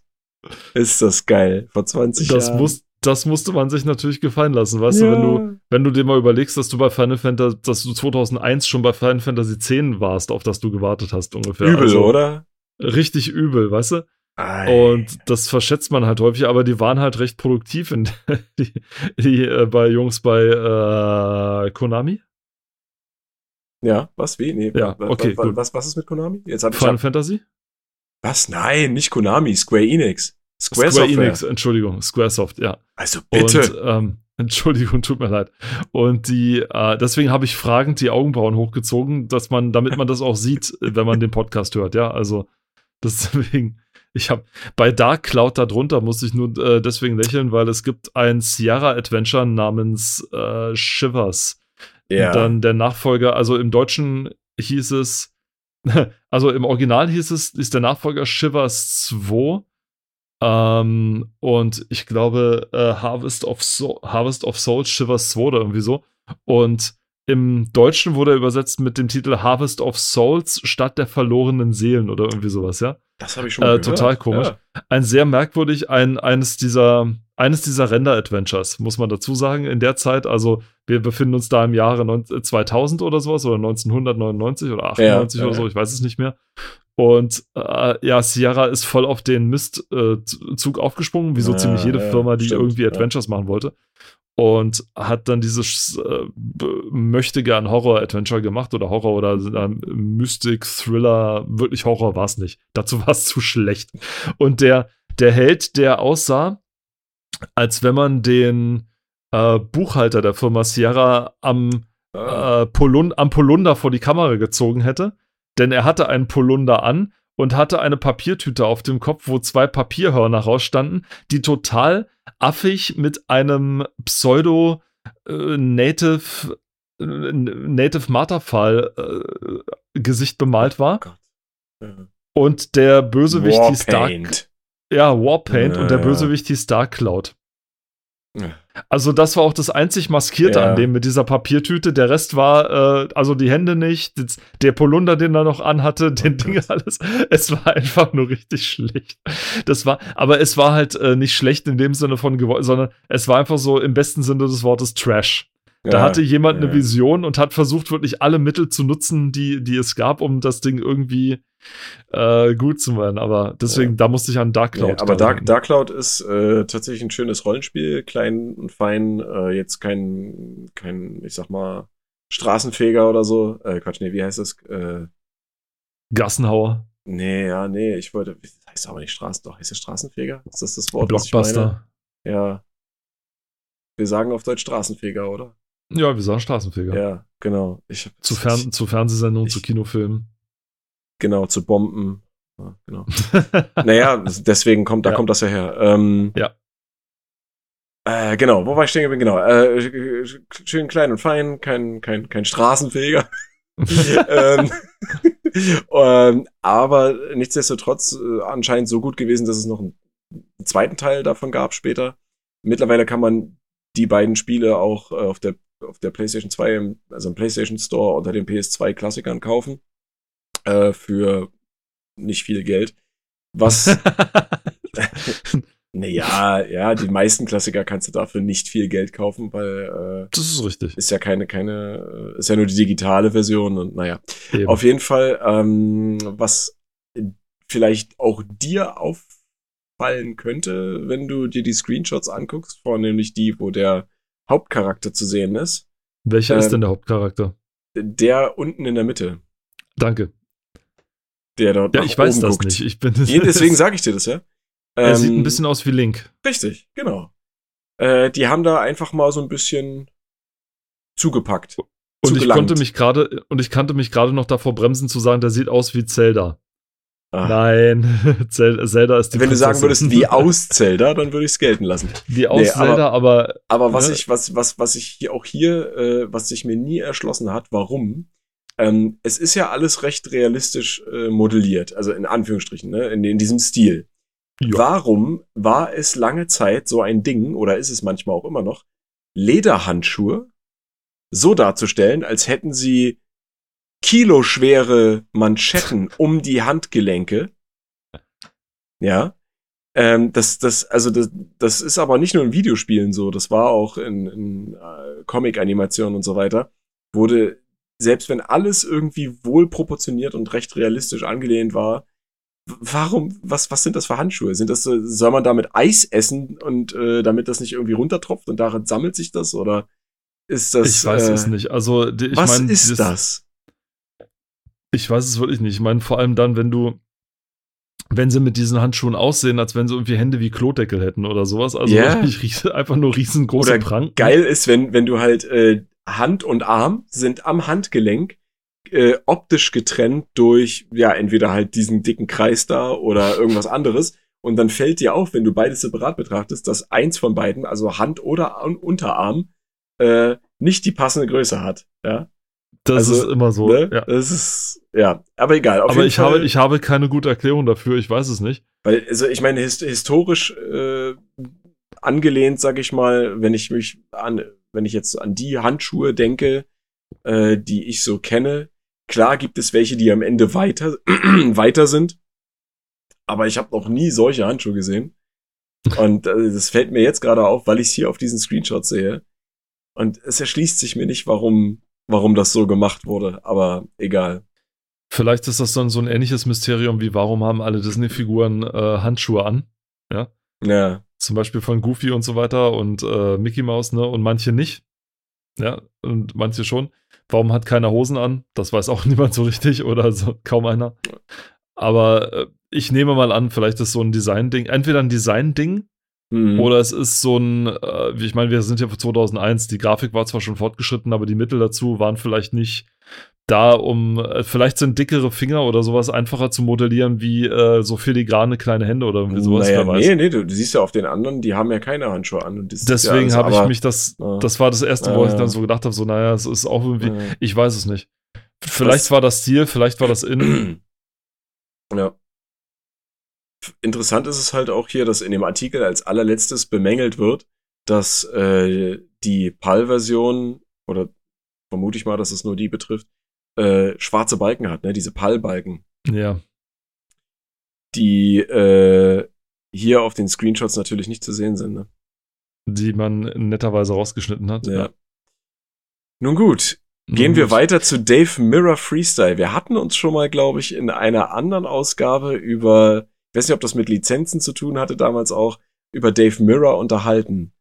Ist das geil. Vor 20 das Jahren. Muss, das musste man sich natürlich gefallen lassen, weißt ja. du, wenn du, wenn du dir mal überlegst, dass du bei Final Fantasy, dass du 2001 schon bei Final Fantasy X warst, auf das du gewartet hast ungefähr. Übel, also, oder? Richtig übel, weißt du? Ei. Und das verschätzt man halt häufig, aber die waren halt recht produktiv in, [laughs] die, die äh, bei Jungs bei äh, Konami. Ja, was? Wie? Nee, ja, okay, was, was, was ist mit Konami? Jetzt hab Final ich Fantasy? Was? Nein, nicht Konami, Square Enix. Square, Square Enix, Entschuldigung, Squaresoft, ja. Also bitte. Und, ähm, [laughs] Entschuldigung, tut mir leid. Und die, äh, deswegen habe ich fragend die Augenbrauen hochgezogen, dass man, damit man das auch sieht, wenn man den Podcast hört, ja. Also [laughs] deswegen, ich habe bei Dark Cloud darunter musste ich nur äh, deswegen lächeln, weil es gibt ein Sierra Adventure namens äh, Shivers. Ja. Und dann der Nachfolger, also im Deutschen hieß es, [laughs] also im Original hieß es, ist der Nachfolger Shivers 2 ähm, und ich glaube, äh, Harvest, of so Harvest of Souls, Shivers 2 oder irgendwie so. Und im Deutschen wurde er übersetzt mit dem Titel Harvest of Souls statt der verlorenen Seelen oder irgendwie sowas, ja. Das habe ich schon mal äh, gehört. Total komisch. Ja. Ein sehr merkwürdig, ein, eines dieser, eines dieser Render-Adventures, muss man dazu sagen, in der Zeit. Also, wir befinden uns da im Jahre 2000 oder sowas oder 1999 oder 98 ja, oder so, ich weiß es nicht mehr. Und äh, ja, Sierra ist voll auf den Mistzug äh, aufgesprungen, wie so ja, ziemlich jede ja, Firma, die stimmt, irgendwie Adventures machen wollte. Und hat dann dieses äh, möchte gern Horror-Adventure gemacht oder Horror oder äh, Mystic, Thriller, wirklich Horror war es nicht. Dazu war es zu schlecht. Und der, der Held, der aussah, als wenn man den äh, Buchhalter der Firma Sierra am, äh, Polun am Polunder vor die Kamera gezogen hätte denn er hatte einen Polunder an und hatte eine Papiertüte auf dem Kopf, wo zwei Papierhörner rausstanden, die total affig mit einem Pseudo äh, Native äh, Native Marterfall äh, Gesicht bemalt war. Oh und der Bösewicht hieß Dark. Ja, Warpaint und der Bösewicht hieß Dark Cloud. Also das war auch das einzig Maskierte ja. an dem mit dieser Papiertüte. Der Rest war, äh, also die Hände nicht, der Polunder, den er noch anhatte, den Ding alles. Es war einfach nur richtig schlecht. Das war, aber es war halt äh, nicht schlecht in dem Sinne von, sondern es war einfach so im besten Sinne des Wortes Trash. Da ja, hatte jemand ja. eine Vision und hat versucht, wirklich alle Mittel zu nutzen, die, die es gab, um das Ding irgendwie äh, gut zu machen. Aber deswegen, ja. da musste ich an Dark Cloud. Nee, aber Dark, Dark Cloud ist äh, tatsächlich ein schönes Rollenspiel, klein und fein, äh, jetzt kein, kein, ich sag mal, Straßenfeger oder so. Äh, Quatsch, nee, wie heißt das? Äh, Gassenhauer. Nee, ja, nee, ich wollte, das heißt aber nicht Straßen, doch, heißt es Straßenfeger? Ist das das Wort? Blockbuster. Ja. Wir sagen auf Deutsch Straßenfeger, oder? Ja, wir sagen Straßenfeger. Ja, genau. Ich, zu, Fern zu Fernsehsendungen, zu Kinofilmen. Genau, zu Bomben. Ja, genau. [laughs] naja, deswegen kommt, da ja. kommt das ja her. Ähm, ja. Äh, genau, wo war ich stehen geblieben? Genau, äh, schön klein und fein, kein, kein, kein Straßenfeger. [laughs] ähm, ähm, aber nichtsdestotrotz äh, anscheinend so gut gewesen, dass es noch einen zweiten Teil davon gab später. Mittlerweile kann man die beiden Spiele auch äh, auf der auf der PlayStation 2, also im PlayStation Store unter den PS2 Klassikern kaufen äh, für nicht viel Geld. Was. [laughs] naja, ja, die meisten Klassiker kannst du dafür nicht viel Geld kaufen, weil. Äh, das ist richtig. Ist ja keine, keine, äh, ist ja nur die digitale Version und naja. Eben. Auf jeden Fall, ähm, was vielleicht auch dir auffallen könnte, wenn du dir die Screenshots anguckst, vornehmlich die, wo der Hauptcharakter zu sehen ist. Welcher ähm, ist denn der Hauptcharakter? Der unten in der Mitte. Danke der dort Ja, ich weiß das guckt. nicht. Ich bin [laughs] Deswegen sage ich dir das, ja. Er ähm, sieht ein bisschen aus wie Link. Richtig, genau. Äh, die haben da einfach mal so ein bisschen zugepackt. Und ich konnte mich gerade und ich kannte mich gerade noch davor bremsen zu sagen, der sieht aus wie Zelda. Ach. Nein, [laughs] Zelda ist die Wenn Prinzessin. du sagen würdest, wie [laughs] aus Zelda, dann würde ich es gelten lassen. Wie aus nee, Zelda, aber. Aber, aber was ne? ich, was, was, was ich hier auch hier, äh, was sich mir nie erschlossen hat, warum ähm, es ist ja alles recht realistisch äh, modelliert, also in Anführungsstrichen, ne, in, in diesem Stil. Ja. Warum war es lange Zeit so ein Ding, oder ist es manchmal auch immer noch, Lederhandschuhe so darzustellen, als hätten sie kiloschwere Manschetten um die Handgelenke? Ja. Ähm, das, das, also das, das ist aber nicht nur in Videospielen so, das war auch in, in äh, Comic-Animationen und so weiter, wurde, selbst wenn alles irgendwie wohl proportioniert und recht realistisch angelehnt war, warum, was, was sind das für Handschuhe? Sind das, so- soll man damit Eis essen und äh, damit das nicht irgendwie runtertropft und darin sammelt sich das? Oder ist das. ich weiß äh, es nicht. Also, die- ich was mein, ist dieses- das? Ich weiß es wirklich nicht. Ich meine, vor allem dann, wenn du, wenn sie mit diesen Handschuhen aussehen, als wenn sie irgendwie Hände wie Klodeckel hätten oder sowas. Also Ja. [laughs] wirklich ries- einfach nur riesengroße Oder Pranken. Geil ist, wenn, wenn du halt äh, Hand und Arm sind am Handgelenk äh, optisch getrennt durch, ja, entweder halt diesen dicken Kreis da oder irgendwas anderes. Und dann fällt dir auf, wenn du beides separat betrachtest, dass eins von beiden, also Hand oder Un- Unterarm, äh, nicht die passende Größe hat. Ja, Das also, ist immer so. ne? Ja. Das ist, ja, aber egal. Aber ich Fall, habe, ich habe keine gute Erklärung dafür. Ich weiß es nicht. Weil, also ich meine, hist historisch äh, angelehnt, sag ich mal, wenn ich mich an, wenn ich jetzt an die Handschuhe denke, äh, die ich so kenne, klar gibt es welche, die am Ende weiter, [clears throat] weiter sind. Aber ich habe noch nie solche Handschuhe gesehen. Und äh, das fällt mir jetzt gerade auf, weil ich es hier auf diesen Screenshot sehe. Und es erschließt sich mir nicht, warum, warum das so gemacht wurde. Aber egal. Vielleicht ist das dann so ein ähnliches Mysterium wie, warum haben alle Disney-Figuren äh, Handschuhe an? Ja. Zum Beispiel von Goofy und so weiter und äh, Mickey Mouse, ne? Und manche nicht. Ja, und manche schon. Warum hat keiner Hosen an? Das weiß auch [laughs] niemand so richtig oder so, kaum einer. Aber äh, ich nehme mal an, vielleicht ist so ein Design-Ding, entweder ein Design-Ding Mhm. oder es ist so ein, äh, wie ich meine, wir sind ja für 2001, die Grafik war zwar schon fortgeschritten, aber die Mittel dazu waren vielleicht nicht da, um, äh, vielleicht sind dickere Finger oder sowas einfacher zu modellieren wie äh, so filigrane kleine Hände oder irgendwie sowas, naja, nee, nee, du, du siehst ja auf den anderen, die haben ja keine Handschuhe an. Ja Deswegen alles- habe ich mich das, Ja. das war das erste, wo Ja, ich ja. dann so gedacht habe, so, naja, es ist auch irgendwie, Ja. ich weiß es nicht. Vielleicht Das- war das Stil, vielleicht war das in. [clears throat] Ja. Interessant ist es halt auch hier, dass in dem Artikel als allerletztes bemängelt wird, dass äh, die PAL-Version, oder vermute ich mal, dass es nur die betrifft, äh, schwarze Balken hat, ne? Diese PAL-Balken, Ja, die äh, hier auf den Screenshots natürlich nicht zu sehen sind. Ne? die man netterweise rausgeschnitten hat. Ja. Nun gut, Gehen Nun wir weiter zu Dave Mirror Freestyle. Wir hatten uns schon mal, glaube ich, in einer anderen Ausgabe über, ich weiß nicht, ob das mit Lizenzen zu tun hatte, damals auch, über Dave Mirror unterhalten.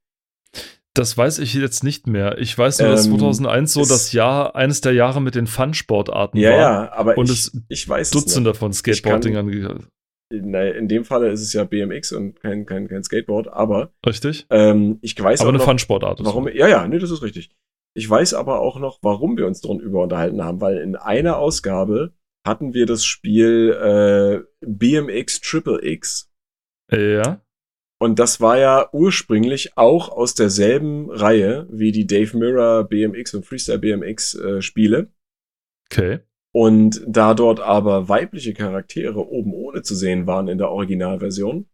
Das weiß ich jetzt nicht mehr. Ich weiß nur, dass Ähm, 2001 so das Jahr, eines der Jahre mit den Fun-Sportarten Ja, war. ja, aber Und ich, es ich weiß es Dutzende von Skateboardingern. ge- nicht. Na, in dem Falle ist es ja BMX und kein, kein, kein Skateboard, aber Richtig? ähm, ich weiß Aber auch eine Fun-Sportart. ist warum, ja, ja, nee, das ist richtig. Ich weiß aber auch noch, warum wir uns darüber unterhalten haben, weil in einer Ausgabe hatten wir das Spiel äh, BMX Triple X. Ja. Und das war ja ursprünglich auch aus derselben Reihe wie die Dave Mirror BMX und Freestyle BMX äh, Spiele. Okay. Und da dort aber weibliche Charaktere oben ohne zu sehen waren in der Originalversion,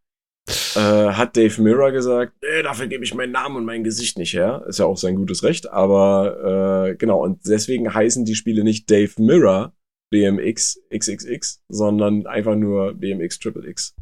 äh, hat Dave Mirror gesagt, äh, dafür gebe ich meinen Namen und mein Gesicht nicht her. Ist ja auch sein gutes Recht, aber äh, genau, und deswegen heißen die Spiele nicht Dave Mirror BMX XXX, sondern einfach nur BMX Triple X.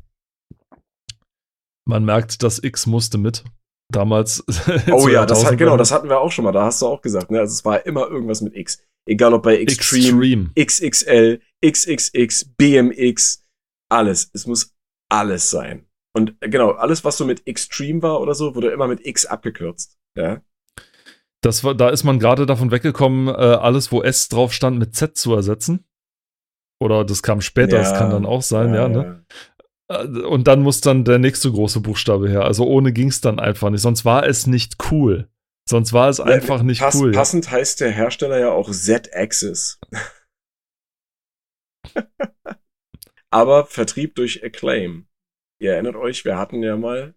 Man merkt, das X musste mit. Damals. [laughs] Oh ja, das hat, genau, das hatten wir auch schon mal. Da hast du auch gesagt, ne? Also es war immer irgendwas mit X. Egal ob bei Extreme, Extreme. XXL, XXX, BMX, alles. Es muss alles sein. Und äh, genau, alles, was so mit Extreme war oder so, wurde immer mit X abgekürzt. Ja. Das war, da ist man gerade davon weggekommen, äh, alles, wo S drauf stand, mit Z zu ersetzen. Oder das kam später, das Ja. kann dann auch sein, ja, ne? Äh, Und dann muss dann der nächste große Buchstabe her. Also ohne ging es dann einfach nicht. Sonst war es nicht cool. Sonst war es einfach nicht Pass, cool. ja. Passend heißt der Hersteller ja auch Z-Axis. [laughs] Aber Vertrieb durch Acclaim. Ihr erinnert euch, wir hatten ja mal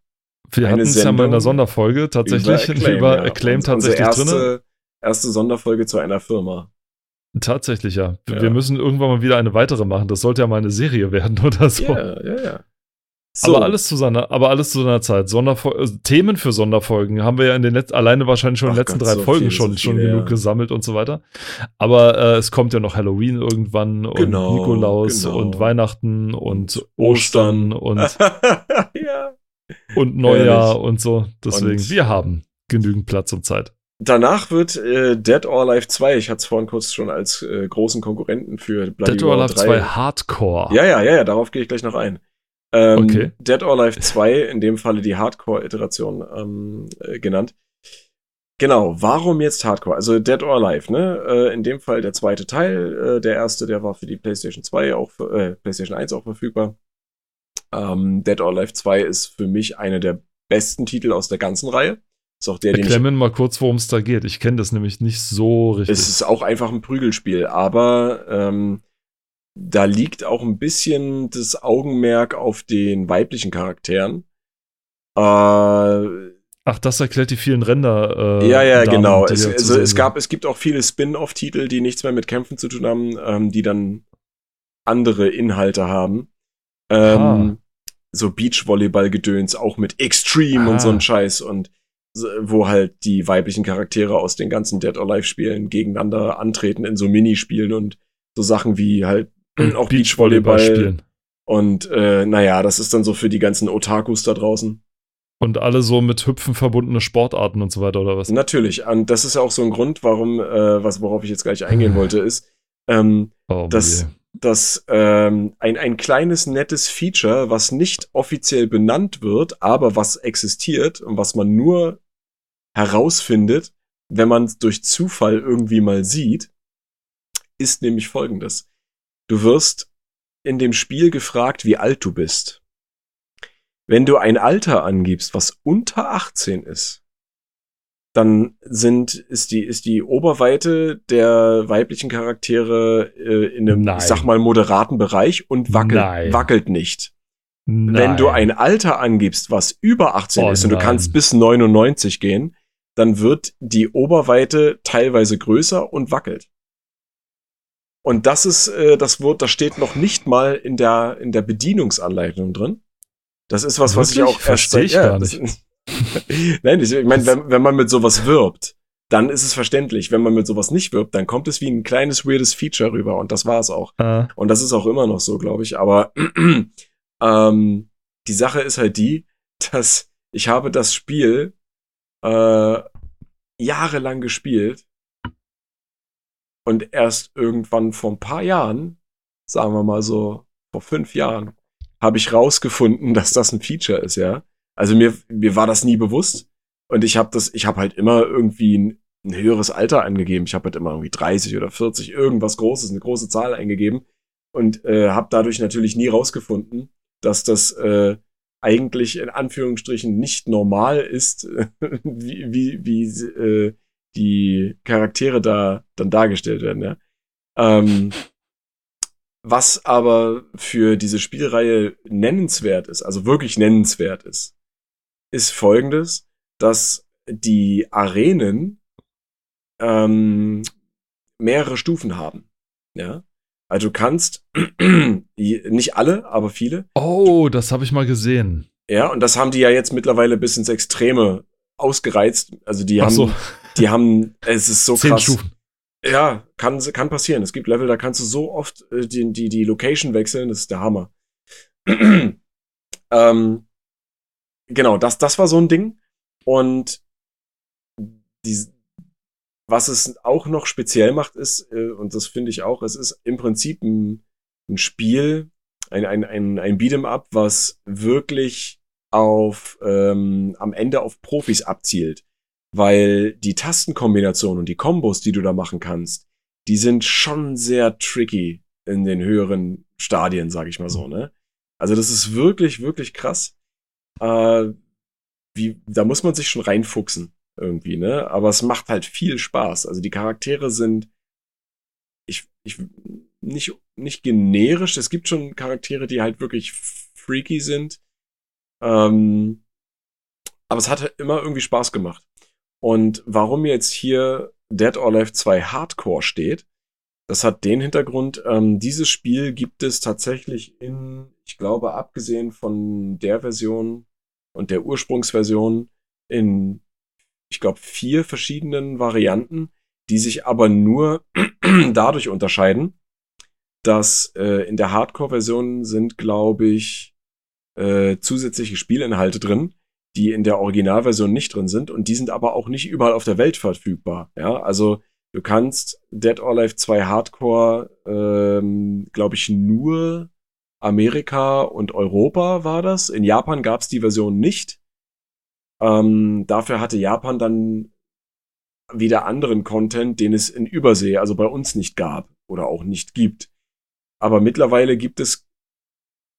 Wir hatten es ja mal in der Sonderfolge tatsächlich über Acclaim, ja. Und tatsächlich unsere drin. erste Sonderfolge zu einer Firma. Tatsächlich, ja. Ja. Wir müssen irgendwann mal wieder eine weitere machen. Das sollte ja mal eine Serie werden [laughs] oder so. Ja, ja, ja. Aber alles zu seiner, aber alles zu seiner Zeit. Sonderfol äh, Themen für Sonderfolgen haben wir ja in den letzten, alleine wahrscheinlich schon in den Ach letzten Gott, drei so Folgen viele, schon, so schon viele, genug ja. gesammelt und so weiter. Aber äh, es kommt ja noch Halloween irgendwann und Genau, Nikolaus genau. und Weihnachten und Ostern. Ostern und, [laughs] ja. und Neujahr Herrlich. und so. Deswegen, Und- wir haben genügend Platz und Zeit. Danach wird äh, Dead or Alive 2, ich hatte es vorhin kurz schon als äh, großen Konkurrenten für Bloody Dead or Alive 3. 2 Hardcore. Ja, ja, ja, ja, darauf gehe ich gleich noch ein. Ähm, Okay. Dead or Alive 2, in dem Falle die Hardcore-Iteration ähm, äh, genannt. Genau, warum jetzt Hardcore? Also Dead or Alive, ne? Äh, in dem Fall der zweite Teil. Äh, der erste, der war für die PlayStation 2 auch, äh, PlayStation 1 auch verfügbar. Ähm, Dead or Alive 2 ist für mich einer der besten Titel aus der ganzen Reihe. Ist auch der, Erklären mal kurz, worum es da geht. Ich kenne das nämlich nicht so richtig. es ist auch einfach ein Prügelspiel, aber ähm, da liegt auch ein bisschen das Augenmerk auf den weiblichen Charakteren. Äh, Ach, das erklärt die vielen Ränder. Äh, ja, ja, Damen, genau. Es, also, es gab, es gibt auch viele Spin-off-Titel, die nichts mehr mit Kämpfen zu tun haben, ähm, die dann andere Inhalte haben. Ähm, Ah. so Beachvolleyball-Gedöns, auch mit Extreme und so Ah. ein Scheiß und wo halt die weiblichen Charaktere aus den ganzen Dead or Alive Spielen gegeneinander antreten in so Minispielen und so Sachen wie halt auch Beachvolleyball spielen. und äh, naja, das ist dann so für die ganzen Otakus da draußen. Und alle so mit Hüpfen verbundene Sportarten und so weiter, oder was? Natürlich, und das ist ja auch so ein Grund, warum, äh, was, worauf ich jetzt gleich eingehen wollte, ist, ähm, Oh, das- je. Dass ähm, ein, ein kleines nettes Feature, was nicht offiziell benannt wird, aber was existiert und was man nur herausfindet, wenn man es durch Zufall irgendwie mal sieht, ist nämlich folgendes. Du wirst in dem Spiel gefragt, wie alt du bist. Wenn du ein Alter angibst, was unter 18 ist, dann sind, ist die, ist die Oberweite der weiblichen Charaktere äh, in einem, Nein. ich sag mal, moderaten Bereich und wackelt, Nein. wackelt nicht. Nein. Wenn du ein Alter angibst, was über 18 Oh ist und du kannst bis 99 gehen, dann wird die Oberweite teilweise größer und wackelt. Und das ist, äh, das wird, das steht noch nicht mal in der, in der Bedienungsanleitung drin. Das ist was, was ich Wirklich? auch erst Versteh ich gar das- [laughs] Nein, ich, ich meine, wenn, wenn man mit sowas wirbt, dann ist es verständlich. Wenn man mit sowas nicht wirbt, dann kommt es wie ein kleines weirdes Feature rüber und das war es auch. Äh, Und das ist auch immer noch so, glaube ich. Aber [clears throat] ähm, die Sache ist halt die, dass ich habe das Spiel äh, jahrelang gespielt und erst irgendwann vor ein paar Jahren, sagen wir mal so vor fünf Jahren, habe ich rausgefunden, [laughs] dass das ein Feature ist, ja. Also mir, mir war das nie bewusst und ich habe das, ich habe halt immer irgendwie ein, ein höheres Alter angegeben. Ich habe halt immer irgendwie 30 oder 40, irgendwas Großes, eine große Zahl eingegeben und äh, habe dadurch natürlich nie rausgefunden, dass das äh, eigentlich in Anführungsstrichen nicht normal ist, [laughs] wie, wie, wie äh, die Charaktere da dann dargestellt werden. Ja? Ähm, was aber für diese Spielreihe nennenswert ist, also wirklich nennenswert ist, ist folgendes, dass die Arenen ähm, mehrere Stufen haben. Ja. Also du kannst [clears throat] nicht alle, aber viele. oh, das habe ich mal gesehen. Ja, und das haben die ja jetzt mittlerweile bis ins Extreme ausgereizt. Also die Ach haben, so, die haben, es ist so [laughs] zehn krass. Stufen. Ja, kann, kann passieren. Es gibt Level, da kannst du so oft äh, die, die, die Location wechseln, das ist der Hammer. [clears throat] ähm, genau, das, das war so ein Ding. Und die, was es auch noch speziell macht, ist, äh, und das finde ich auch, es ist im Prinzip ein, ein Spiel, ein, ein, ein, ein Beat'em Up, was wirklich auf ähm, am Ende auf Profis abzielt weil die Tastenkombinationen und die Kombos, die du da machen kannst, die sind schon sehr tricky in den höheren Stadien, sag ich mal so, ne? Also das ist wirklich, wirklich krass. Äh, wie, da muss man sich schon reinfuchsen irgendwie, ne? Aber es macht halt viel Spaß. Also die Charaktere sind, ich, ich, nicht, nicht generisch. Es gibt schon Charaktere, die halt wirklich freaky sind. Ähm, aber es hat halt immer irgendwie Spaß gemacht. Und warum jetzt hier Dead or Alive 2 Hardcore steht, Das hat den Hintergrund, ähm, dieses Spiel gibt es tatsächlich in, ich glaube, abgesehen von der Version und der Ursprungsversion in, ich glaube, vier verschiedenen Varianten, die sich aber nur [clears throat] dadurch unterscheiden, dass äh, in der Hardcore-Version sind, glaube ich, äh, zusätzliche Spielinhalte drin, die in der Originalversion nicht drin sind und die sind aber auch nicht überall auf der Welt verfügbar. Ja, also du kannst Dead or Alive 2 Hardcore, ähm, glaube ich, nur Amerika und Europa war das. In Japan gab es die Version nicht. Ähm, dafür hatte Japan dann wieder anderen Content, den es in Übersee, also bei uns nicht gab oder auch nicht gibt. Aber mittlerweile gibt es,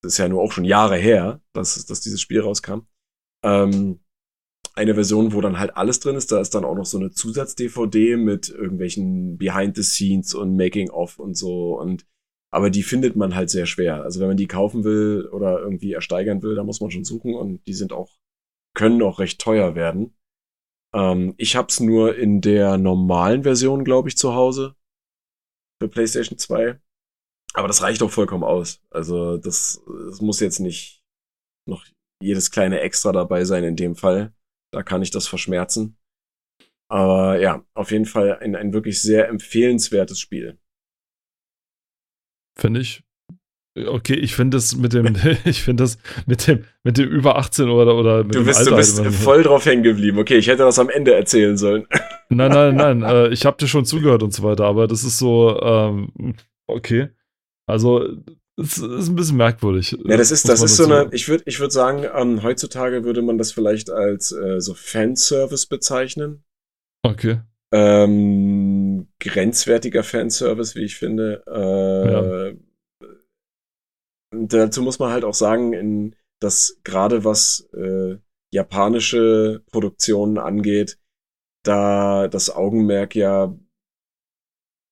das ist ja nur auch schon Jahre her, dass, dass dieses Spiel rauskam, ähm, eine Version, wo dann halt alles drin ist. Da ist dann auch noch so eine Zusatz-DVD mit irgendwelchen Behind the Scenes und Making of und so. Und aber die findet man halt sehr schwer. Also wenn man die kaufen will oder irgendwie ersteigern will, da muss man schon suchen und die sind auch können auch recht teuer werden. Ähm, ich hab's nur in der normalen Version, glaube ich, zu Hause für PlayStation 2. Aber das reicht auch vollkommen aus. Also das, das muss jetzt nicht noch jedes kleine Extra dabei sein in dem Fall. Da kann ich das verschmerzen. Aber ja, auf jeden Fall ein, ein wirklich sehr empfehlenswertes Spiel. Finde ich. Okay, ich finde das mit dem, [laughs] [laughs] ich finde das mit dem, mit dem über 18 oder, oder mit du bist, dem Du bist voll drauf hängen geblieben. Okay, ich hätte das am Ende erzählen sollen. [laughs] Nein, nein, nein. äh, ich habe dir schon zugehört und so weiter, aber das ist so, ähm, okay. Also, es ist ein bisschen merkwürdig. Ja, das ist, das ist so eine, ich würde ich würd sagen, ähm, heutzutage würde man das vielleicht als äh, so Fanservice bezeichnen. Okay. Ähm, grenzwertiger Fanservice, wie ich finde. Äh, ja. Dazu muss man halt auch sagen, in, dass gerade was äh, japanische Produktionen angeht, da das Augenmerk ja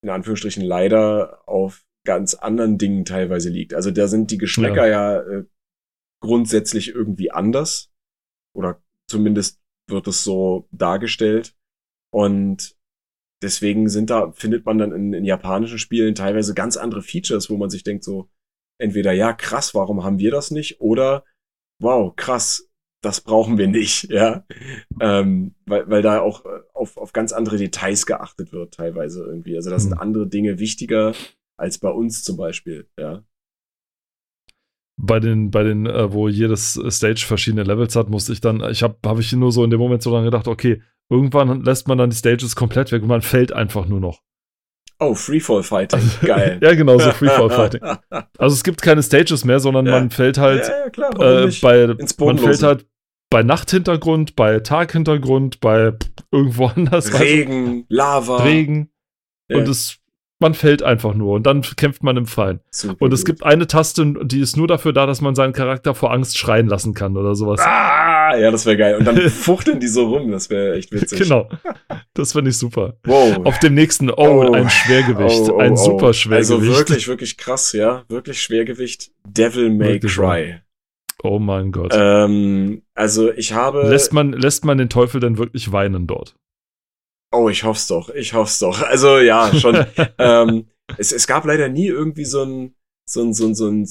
in Anführungsstrichen leider auf ganz anderen Dingen teilweise liegt. Also da sind die Geschmäcker ja, ja äh, grundsätzlich irgendwie anders. Oder zumindest wird es so dargestellt. Und deswegen sind da, findet man dann in, in japanischen Spielen teilweise ganz andere Features, wo man sich denkt so, entweder ja, krass, warum haben wir das nicht? Oder wow, krass, das brauchen wir nicht, [laughs] ja. Ähm, weil, weil da auch äh, auf, auf ganz andere Details geachtet wird, teilweise irgendwie. Also da sind mhm. andere Dinge wichtiger als bei uns zum Beispiel, ja. Bei den, bei den, äh, wo jedes Stage verschiedene Levels hat, musste ich dann, ich habe habe ich nur so in dem Moment so dran gedacht, okay, irgendwann lässt man dann die Stages komplett weg und man fällt einfach nur noch. Oh, Freefall Fighting, [laughs] geil. ja, genau, so Freefall [laughs] Fighting. Also es gibt keine Stages mehr, sondern ja. man fällt halt ja, ja, klar, äh, bei man fällt halt bei Nachthintergrund, bei Taghintergrund, bei irgendwo [laughs] anders. Regen, Lava. Regen. Und es man fällt einfach nur und dann kämpft man im Freien. Super und es gibt eine Taste, die ist nur dafür da, dass man seinen Charakter vor Angst schreien lassen kann oder sowas. Ah, ja, das wäre geil. Und dann [laughs] fuchteln die so rum, das wäre echt witzig. Genau. Das finde ich super. Wow. Auf dem nächsten, oh, oh. ein Schwergewicht. Oh, oh, ein oh. super Schwergewicht. Also wirklich, wirklich krass, ja. Wirklich Schwergewicht. Devil May wirklich Cry. Oh mein Gott. Ähm, also ich habe. Lässt man, lässt man den Teufel denn wirklich weinen dort? Oh, ich hoff's doch, ich hoff's doch. Also ja, schon. [laughs] ähm, es, es gab leider nie irgendwie so ein, so ein, so ein, so ein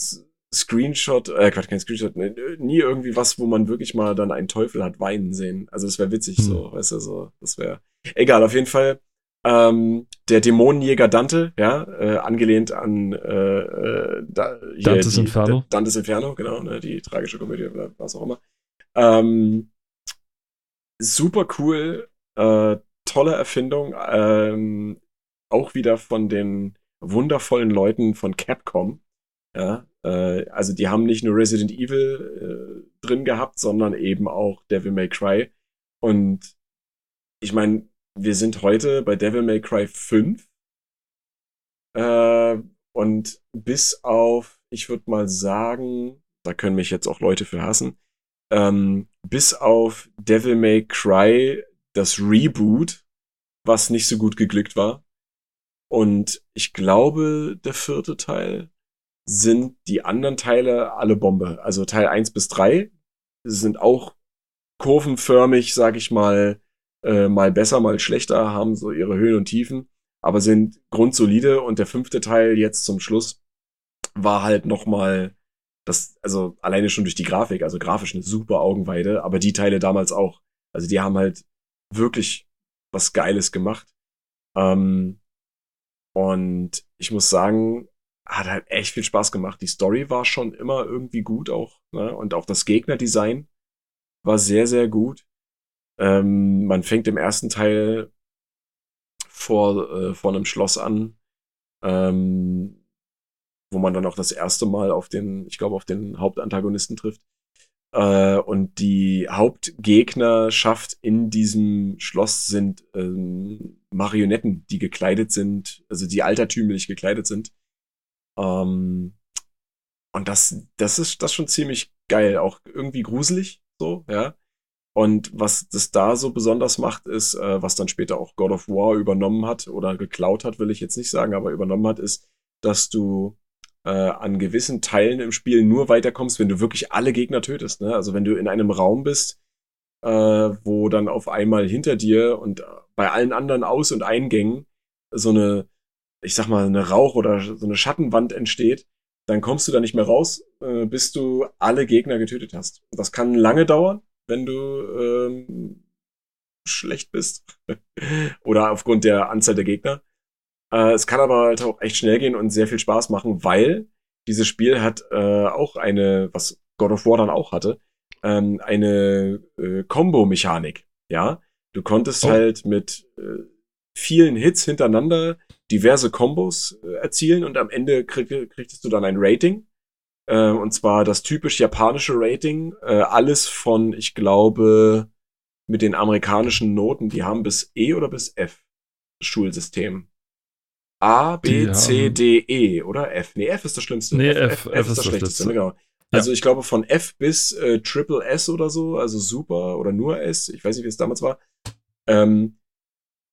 Screenshot, äh, Quatsch, kein Screenshot, ne, nie irgendwie was, wo man wirklich mal dann einen Teufel hat weinen sehen. Also das wäre witzig hm. so, weißt du, so, das wäre. Egal, auf jeden Fall. Ähm, der Dämonenjäger Dante, ja, äh, angelehnt an äh, äh, da, hier, Dantes die, Inferno. Dantes Inferno, genau, ne, die tragische Komödie, was auch immer. Ähm, super cool, äh, tolle Erfindung. Ähm, auch wieder von den wundervollen Leuten von Capcom. Ja, äh, also die haben nicht nur Resident Evil äh, drin gehabt, sondern eben auch Devil May Cry. Und ich meine, wir sind heute bei Devil May Cry 5. Äh, und bis auf, ich würde mal sagen, da können mich jetzt auch Leute für hassen, ähm, bis auf Devil May Cry das Reboot, was nicht so gut geglückt war. Und ich glaube, der vierte Teil sind die anderen Teile alle Bombe. Also Teil 1 bis 3 sind auch kurvenförmig, sag ich mal, äh, mal besser, mal schlechter, haben so ihre Höhen und Tiefen. aber sind grundsolide und der fünfte Teil jetzt zum Schluss war halt nochmal das, also alleine schon durch die Grafik, also grafisch eine super Augenweide, aber die Teile damals auch. Also die haben halt wirklich was Geiles gemacht. Ähm, und ich muss sagen, hat halt echt viel Spaß gemacht. Die Story war schon immer irgendwie gut auch. Ne? Und auch das Gegnerdesign war sehr, sehr gut. Ähm, man fängt im ersten Teil vor, äh, vor einem Schloss an, ähm, wo man dann auch das erste Mal auf den, ich glaube, auf den Hauptantagonisten trifft. Äh, und die Hauptgegnerschaft in diesem Schloss sind ähm, Marionetten, die gekleidet sind, also die altertümlich gekleidet sind. Ähm, und das, das ist das schon ziemlich geil, auch irgendwie gruselig, so, ja. Und was das da so besonders macht, ist, äh, was dann später auch God of War übernommen hat oder geklaut hat, will ich jetzt nicht sagen, aber übernommen hat, ist, dass du äh, an gewissen Teilen im Spiel nur weiterkommst, wenn du wirklich alle Gegner tötest. Ne? Also wenn du in einem Raum bist, äh, wo dann auf einmal hinter dir und bei allen anderen Aus- und Eingängen so eine, ich sag mal, eine Rauch- oder so eine Schattenwand entsteht, dann kommst du da nicht mehr raus, äh, bis du alle Gegner getötet hast. Das kann lange dauern, wenn du ähm, schlecht bist [laughs] oder aufgrund der Anzahl der Gegner. Äh, es kann aber halt auch echt schnell gehen und sehr viel Spaß machen, weil dieses Spiel hat äh, auch eine, was God of War dann auch hatte, ähm, eine äh, Combo-Mechanik. Ja, du konntest oh. halt mit äh, vielen Hits hintereinander diverse Combos äh, erzielen und am Ende krieg, kriegtest du dann ein Rating. Äh, und zwar das typisch japanische Rating. Äh, alles von, ich glaube, mit den amerikanischen Noten, die haben bis E oder bis F Schulsystem. A, B, die C. D, E oder F. Nee, F ist das Schlimmste. Nee, F, F, F, F ist das, das Schlechteste. Genau. Also ja. ich glaube von F bis äh, Triple S oder so, also Super oder nur S, ich weiß nicht, wie es damals war. Ähm,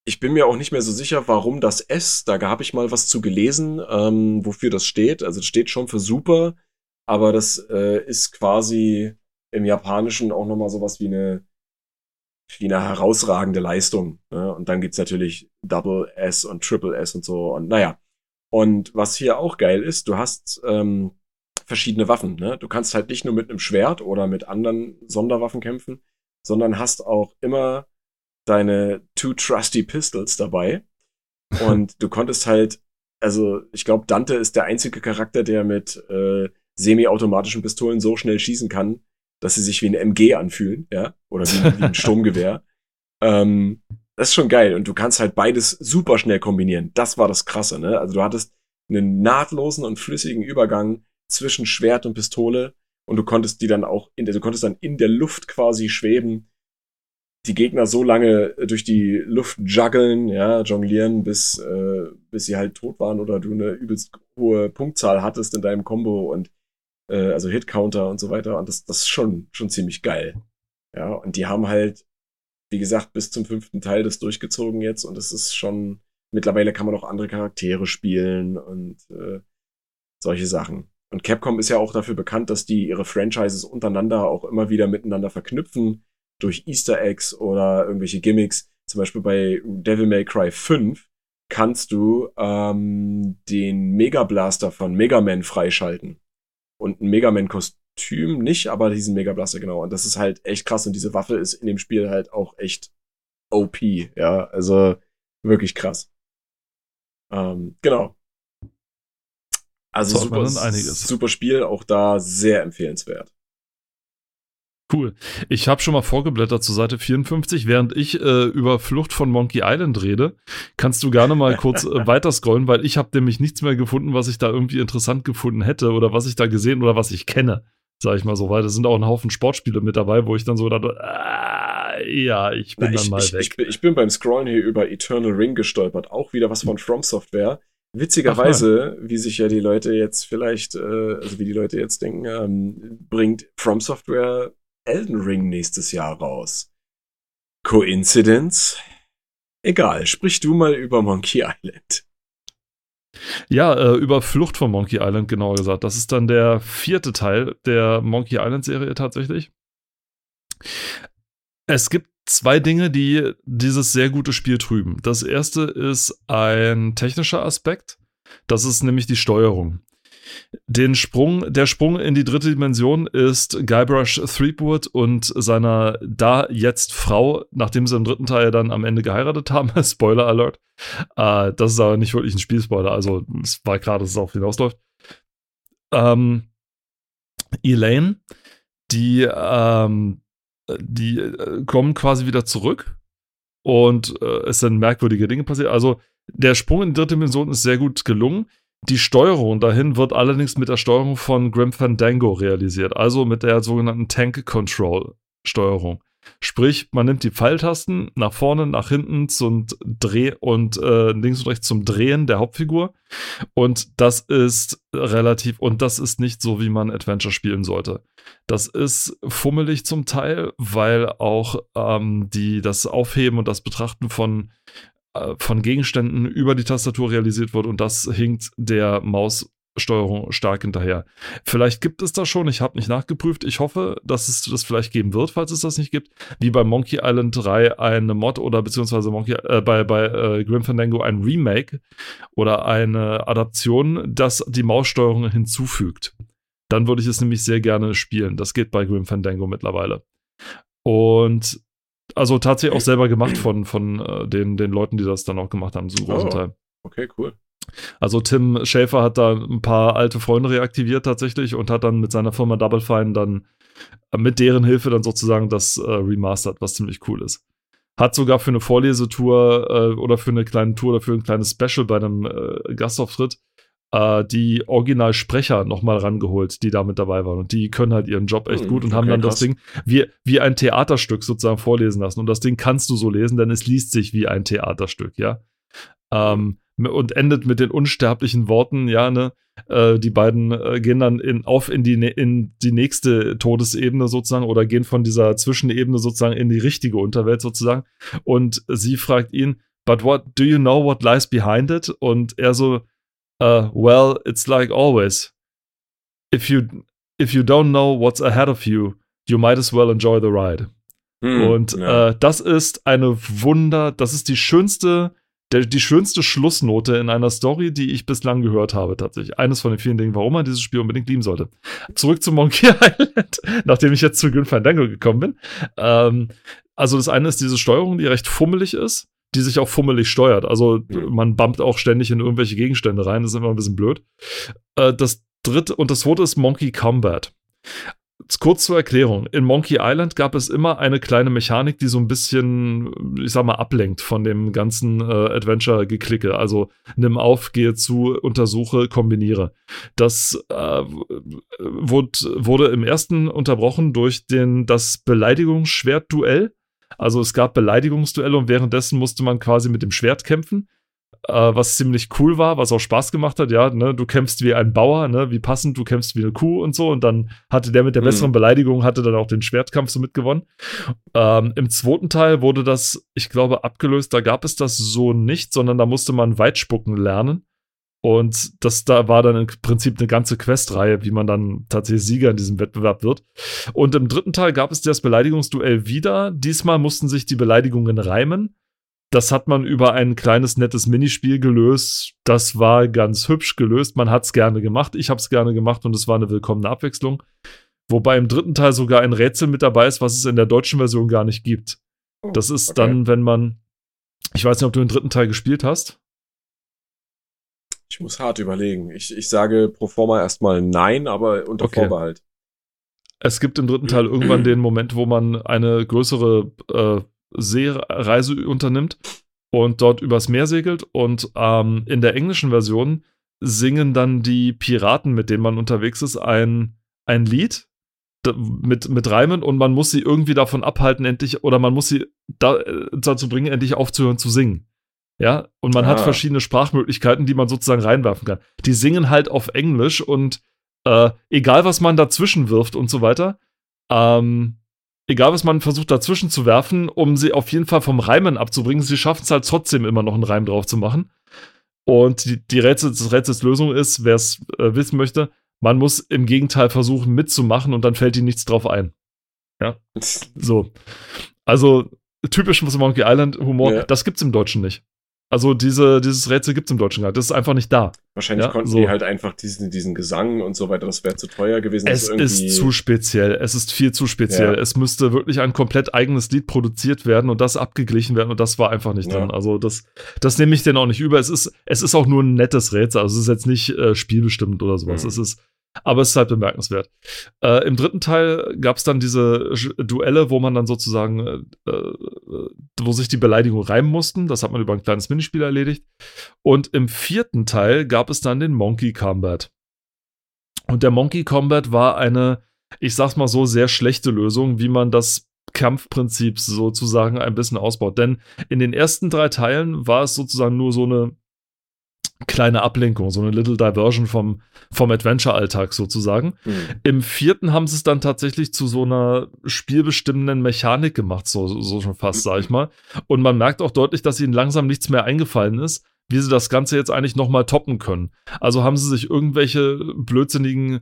ich bin mir auch nicht mehr so sicher, warum das S, da habe ich mal was zu gelesen, ähm, wofür das steht. Also das steht schon für Super, aber das äh, ist quasi im Japanischen auch nochmal sowas wie eine wie eine herausragende Leistung. Ne? Und dann gibt's natürlich Double S und Triple S und so. Und naja. Und was hier auch geil ist, du hast ähm, verschiedene Waffen. Ne? Du kannst halt nicht nur mit einem Schwert oder mit anderen Sonderwaffen kämpfen, sondern hast auch immer deine Two Trusty Pistols dabei. [laughs] Und du konntest halt, also ich glaube, Dante ist der einzige Charakter, der mit äh, semi-automatischen Pistolen so schnell schießen kann, dass sie sich wie ein MG anfühlen, ja, oder wie, wie ein [laughs] Sturmgewehr. ähm, das ist schon geil. Und du kannst halt beides super schnell kombinieren. Das war das Krasse, ne? Also du hattest einen nahtlosen und flüssigen Übergang zwischen Schwert und Pistole und du konntest die dann auch in der, du konntest dann in der Luft quasi schweben, die Gegner so lange durch die Luft juggeln, ja, jonglieren, bis, äh, bis sie halt tot waren oder du eine übelst hohe Punktzahl hattest in deinem Combo und äh, also Hit-Counter und so weiter. Und das, das ist schon, schon ziemlich geil. Ja, und die haben halt, wie gesagt, bis zum fünften Teil das durchgezogen jetzt und es ist schon, mittlerweile kann man auch andere Charaktere spielen und äh, solche Sachen. Und Capcom ist ja auch dafür bekannt, dass die ihre Franchises untereinander auch immer wieder miteinander verknüpfen durch Easter Eggs oder irgendwelche Gimmicks. Zum Beispiel bei Devil May Cry 5 kannst du ähm, den Mega Blaster von Mega Man freischalten und ein Mega Man-Kostüm nicht, aber diesen Mega Blaster, genau. Und das ist halt echt krass. Und diese Waffe ist in dem Spiel halt auch echt OP, ja. Also wirklich krass. Ähm, genau. Also super, super Spiel, auch da sehr empfehlenswert. Cool. Ich habe schon mal vorgeblättert zur Seite 54. Während ich äh, über Flucht von Monkey Island rede, kannst du gerne mal kurz äh, [laughs] weiter scrollen, weil ich habe nämlich nichts mehr gefunden, was ich da irgendwie interessant gefunden hätte oder was ich da gesehen oder was ich kenne, sage ich mal so. Weil da sind auch ein Haufen Sportspiele mit dabei, wo ich dann so dachte, ah, ja, ich bin Na, dann mal ich, weg. Ich bin, ich bin beim Scrollen hier über Eternal Ring gestolpert. Auch wieder was von From Software. Witzigerweise, wie sich ja die Leute jetzt vielleicht, äh, also wie die Leute jetzt denken, ähm, bringt From Software Elden Ring nächstes Jahr raus. Coincidence? Egal, sprich du mal über Monkey [laughs] Island. Ja, äh, über Flucht von Monkey Island, genauer gesagt. Das ist dann der vierte Teil der Monkey Island-Serie tatsächlich. Es gibt zwei Dinge, die dieses sehr gute Spiel trüben. Das erste ist ein technischer Aspekt. Das ist nämlich die Steuerung. Den Sprung, der Sprung in die dritte Dimension ist Guybrush Threepwood und seiner da jetzt Frau, nachdem sie im dritten Teil dann am Ende geheiratet haben. [laughs] Spoiler Alert. Äh, das ist aber nicht wirklich ein Spielspoiler, also es war klar, dass es auf hinausläuft. Ähm, Elaine, die, ähm, die äh, kommen quasi wieder zurück und äh, es sind merkwürdige Dinge passiert. Also der Sprung in die dritte Dimension ist sehr gut gelungen. Die Steuerung dahin wird allerdings mit der Steuerung von Grim Fandango realisiert, also mit der sogenannten Tank Control Steuerung. Sprich, man nimmt die Pfeiltasten nach vorne, nach hinten zum Dreh und äh, links und rechts zum Drehen der Hauptfigur. Und das ist relativ, und das ist nicht so, wie man Adventure spielen sollte. Das ist fummelig zum Teil, weil auch ähm, die, das Aufheben und das Betrachten von von Gegenständen über die Tastatur realisiert wird und das hinkt der Maussteuerung stark hinterher. Vielleicht gibt es das schon, ich habe nicht nachgeprüft. Ich hoffe, dass es das vielleicht geben wird, falls es das nicht gibt. Wie bei Monkey Island 3 eine Mod oder beziehungsweise Monkey, äh, bei, bei äh, Grim Fandango ein Remake oder eine Adaption, das die Maussteuerung hinzufügt. Dann würde ich es nämlich sehr gerne spielen. Das geht bei Grim Fandango mittlerweile. Und also tatsächlich auch selber gemacht von, von äh, den, den Leuten, die das dann auch gemacht haben, zum großen oh, Teil. Okay, cool. Also Tim Schäfer hat da ein paar alte Freunde reaktiviert tatsächlich und hat dann mit seiner Firma Double Fine dann äh, mit deren Hilfe dann sozusagen das äh, remastert, was ziemlich cool ist. Hat sogar für eine Vorlesetour äh, oder für eine kleine Tour oder für ein kleines Special bei einem äh, Gastauftritt äh, die Originalsprecher nochmal rangeholt, die da mit dabei waren. Und die können halt ihren Job echt hm, gut und okay, haben dann krass. das Ding wie, wie ein Theaterstück sozusagen vorlesen lassen. Und das Ding kannst du so lesen, denn es liest sich wie ein Theaterstück, ja. Ähm, und endet mit den unsterblichen Worten, ja, ne? Äh, die beiden äh, gehen dann in, auf in die, in die nächste Todesebene sozusagen oder gehen von dieser Zwischenebene sozusagen in die richtige Unterwelt sozusagen. Und sie fragt ihn, but what do you know what lies behind it? Und er so, uh, well, it's like always. If you if you don't know what's ahead of you, you might as well enjoy the ride. Hm, und ja. äh, das ist eine Wunder, das ist die schönste, der, die schönste Schlussnote in einer Story, die ich bislang gehört habe, tatsächlich. Eines von den vielen Dingen, warum man dieses Spiel unbedingt lieben sollte. Zurück zu Monkey [laughs] Island, nachdem ich jetzt zu Grim Fandango gekommen bin. Ähm, also das eine ist diese Steuerung, die recht fummelig ist die sich auch fummelig steuert. Also man bumpt auch ständig in irgendwelche Gegenstände rein, das ist immer ein bisschen blöd. Äh, das dritte und das zweite ist Monkey Combat. Kurz zur Erklärung. In Monkey Island gab es immer eine kleine Mechanik, die so ein bisschen, ich sag mal, ablenkt von dem ganzen äh, Adventure-Geklicke. Also nimm auf, gehe zu, untersuche, kombiniere. Das äh, wurde, wurde im ersten unterbrochen durch den, das Beleidigungsschwert-Duell also es gab Beleidigungsduelle und währenddessen musste man quasi mit dem Schwert kämpfen, äh, was ziemlich cool war, was auch Spaß gemacht hat. Ja, ne, du kämpfst wie ein Bauer, ne, wie passend, du kämpfst wie eine Kuh und so. Und dann hatte der mit der mhm. besseren Beleidigung hatte dann auch den Schwertkampf so mitgewonnen. Ähm, Im zweiten Teil wurde das, ich glaube, abgelöst. Da gab es das so nicht, sondern da musste man Weitspucken lernen. Und das da war dann im Prinzip eine ganze Questreihe, wie man dann tatsächlich Sieger in diesem Wettbewerb wird. Und im dritten Teil gab es das Beleidigungsduell wieder. Diesmal mussten sich die Beleidigungen reimen. Das hat man über ein kleines nettes Minispiel gelöst. Das war ganz hübsch gelöst. Man hat es gerne gemacht. Ich habe es gerne gemacht und es war eine willkommene Abwechslung. Wobei im dritten Teil sogar ein Rätsel mit dabei ist, was es in der deutschen Version gar nicht gibt. Oh, das ist okay. dann, wenn man. Ich weiß nicht, ob du den dritten Teil gespielt hast. Ich muss hart überlegen. Ich, ich sage pro forma erstmal nein, aber unter okay. Vorbehalt. Es gibt im dritten Teil irgendwann [clears throat] den Moment, wo man eine größere äh, Seereise unternimmt und dort übers Meer segelt. Und ähm, in der englischen Version singen dann die Piraten, mit denen man unterwegs ist, ein, ein Lied mit, mit Reimen und man muss sie irgendwie davon abhalten, endlich, oder man muss sie da, äh, dazu bringen, endlich aufzuhören zu singen. Ja, und man ah. hat verschiedene Sprachmöglichkeiten, die man sozusagen reinwerfen kann. Die singen halt auf Englisch und äh, egal was man dazwischen wirft und so weiter, ähm, egal was man versucht dazwischen zu werfen, um sie auf jeden Fall vom Reimen abzubringen, sie schaffen es halt trotzdem immer noch einen Reim drauf zu machen. Und die, die Rätsel, das Rätsels Lösung ist, wer es äh, wissen möchte, man muss im Gegenteil versuchen mitzumachen und dann fällt ihnen nichts drauf ein. Ja. [laughs] So. Also typischen Monkey Island Humor, Ja. das gibt's im Deutschen nicht. Also diese, dieses Rätsel gibt's im Deutschen gar nicht. Das ist einfach nicht da. Wahrscheinlich Ja, konnten so. die halt einfach diesen, diesen Gesang und so weiter, das wäre zu teuer gewesen. Es ist zu speziell. Es ist viel zu speziell. Ja. Es müsste wirklich ein komplett eigenes Lied produziert werden und das abgeglichen werden und das war einfach nicht Ja. drin. Also das, das nehme ich denen auch nicht über. Es ist, es ist auch nur ein nettes Rätsel. Also es ist jetzt nicht äh, spielbestimmt oder sowas. Mhm. Es ist, aber es ist halt bemerkenswert. Äh, Im dritten Teil gab es dann diese Duelle, wo man dann sozusagen, äh, äh, wo sich die Beleidigungen reimen mussten. Das hat man über ein kleines Minispiel erledigt. Und im vierten Teil gab es dann den Monkey Combat. Und der Monkey Combat war eine, ich sag's mal so, sehr schlechte Lösung, wie man das Kampfprinzip sozusagen ein bisschen ausbaut. Denn in den ersten drei Teilen war es sozusagen nur so eine kleine Ablenkung, so eine Little Diversion vom, vom Adventure-Alltag sozusagen. Hm. Im vierten haben sie es dann tatsächlich zu so einer spielbestimmenden Mechanik gemacht, so, so schon fast, sag ich mal. Und man merkt auch deutlich, dass ihnen langsam nichts mehr eingefallen ist, wie sie das Ganze jetzt eigentlich nochmal toppen können. Also haben sie sich irgendwelche blödsinnigen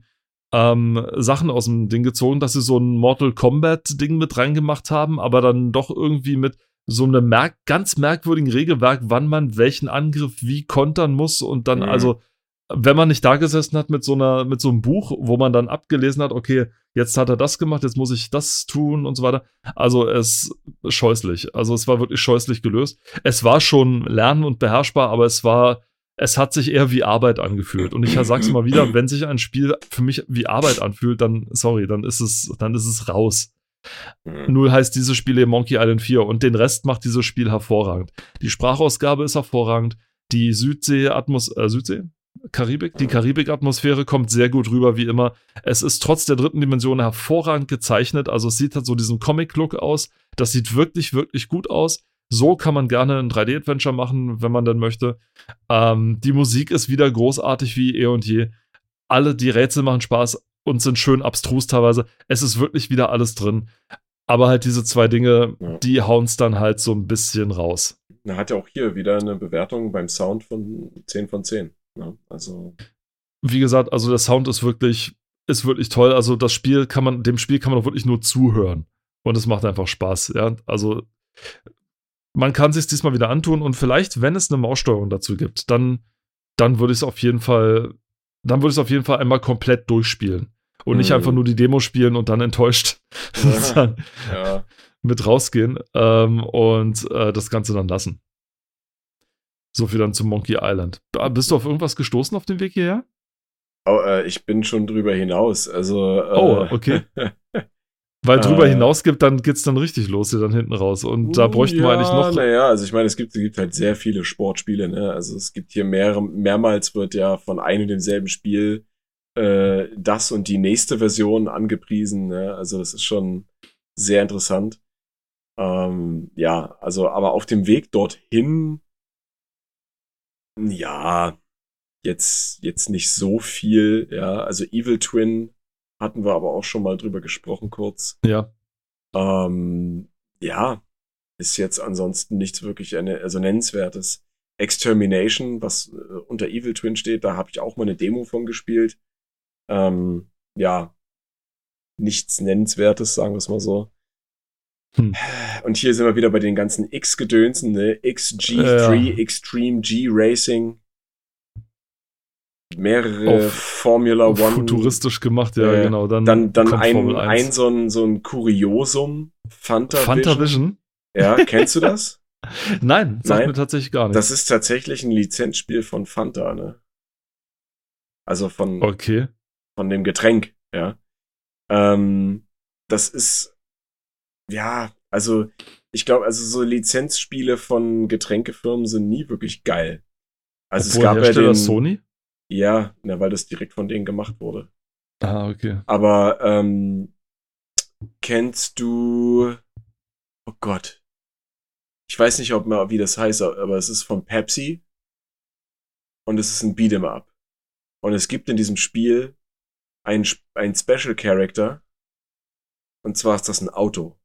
ähm, Sachen aus dem Ding gezogen, dass sie so ein Mortal Kombat-Ding mit reingemacht haben, aber dann doch irgendwie mit so einem merk ganz merkwürdigen Regelwerk, wann man welchen Angriff wie kontern muss und dann Mhm. also wenn man nicht da gesessen hat mit so einer, mit so einem Buch, wo man dann abgelesen hat, okay, jetzt hat er das gemacht, jetzt muss ich das tun und so weiter. Also es scheußlich. Also es war wirklich scheußlich gelöst. Es war schon lernen und beherrschbar, aber es war, es hat sich eher wie Arbeit angefühlt. Und ich sag's mal wieder, wenn sich ein Spiel für mich wie Arbeit anfühlt, dann, sorry, dann ist es, dann ist es raus. Hm. Null heißt dieses Spiel eben Monkey Island 4 und den Rest macht dieses Spiel hervorragend. Die Sprachausgabe ist hervorragend, die Südsee-Atmos, äh, Südsee? Karibik? Die Karibik-Atmosphäre kommt sehr gut rüber, wie immer. Es ist trotz der dritten Dimension hervorragend gezeichnet, also es sieht halt so diesen Comic-Look aus. Das sieht wirklich, wirklich gut aus. So kann man gerne ein 3D-Adventure machen, wenn man denn möchte. Ähm, die Musik ist wieder großartig wie eh und je. Alle die Rätsel machen Spaß und sind schön abstrus teilweise. Es ist wirklich wieder alles drin. Aber halt diese zwei Dinge, Ja. die hauen's dann halt so ein bisschen raus. Er hat ja auch hier wieder eine Bewertung beim Sound von 10 von 10. Ne? Also, Wie gesagt, also der Sound ist wirklich, ist wirklich toll. Also das Spiel kann man, dem Spiel kann man auch wirklich nur zuhören. Und es macht einfach Spaß, ja. Also man kann sich diesmal wieder antun und vielleicht, wenn es eine Maussteuerung dazu gibt, dann, dann würde ich es auf jeden Fall, dann würde ich es auf jeden Fall einmal komplett durchspielen. Und nicht Mhm. einfach nur die Demo spielen und dann enttäuscht sozusagen [laughs] ja. mit rausgehen ähm, und äh, das Ganze dann lassen. So viel dann zu Monkey Island. Ah, Bist du auf irgendwas gestoßen auf dem Weg hierher? Oh, äh, ich bin schon drüber hinaus. Also, äh, Oh, okay. [laughs] Weil drüber Äh. hinaus gibt, dann geht's dann richtig los hier dann hinten raus. Und da bräuchten wir eigentlich noch. Naja, also ich meine, es gibt, es gibt halt sehr viele Sportspiele, ne? Also es gibt hier mehrere, mehrmals wird ja von einem und demselben Spiel äh, das und die nächste Version angepriesen, ne? Also das ist schon sehr interessant. Ähm, ja, also, aber auf dem Weg dorthin, ja, jetzt, jetzt nicht so viel, ja. Also Evil Twin hatten wir aber auch schon mal drüber gesprochen kurz. Ja. Ähm, ja, ist jetzt ansonsten nichts wirklich eine, also nennenswertes. Extermination, was äh, unter Evil Twin steht, da habe ich auch mal eine Demo von gespielt. Ähm, ja, nichts nennenswertes, sagen wir es mal so. Hm. Und hier sind wir wieder bei den ganzen X-Gedönsen, ne? XG3, Ja. Extreme G Racing. Mehrere Formula One. Futuristisch gemacht, ja, Äh, genau. Dann, Dann, dann ein, ein 1. so ein, so ein Kuriosum. Fanta, Fanta Vision? Ja, kennst du das? [laughs] Nein, sagt Nein. mir tatsächlich gar nicht. Das ist tatsächlich ein Lizenzspiel von Fanta, ne? Also von, okay. Von dem Getränk, ja. Ähm, das ist, ja, also ich glaube, also so Lizenzspiele von Getränkefirmen sind nie wirklich geil. Also Obwohl es gab ja Hersteller den, Sony? ja, na, weil das direkt von denen gemacht wurde. Ah, okay. Aber ähm, kennst du, oh Gott, ich weiß nicht, ob mal wie das heißt, aber es ist von Pepsi und es ist ein Beat'em Up. Und es gibt in diesem Spiel ein, ein Special Character und zwar ist das ein Auto.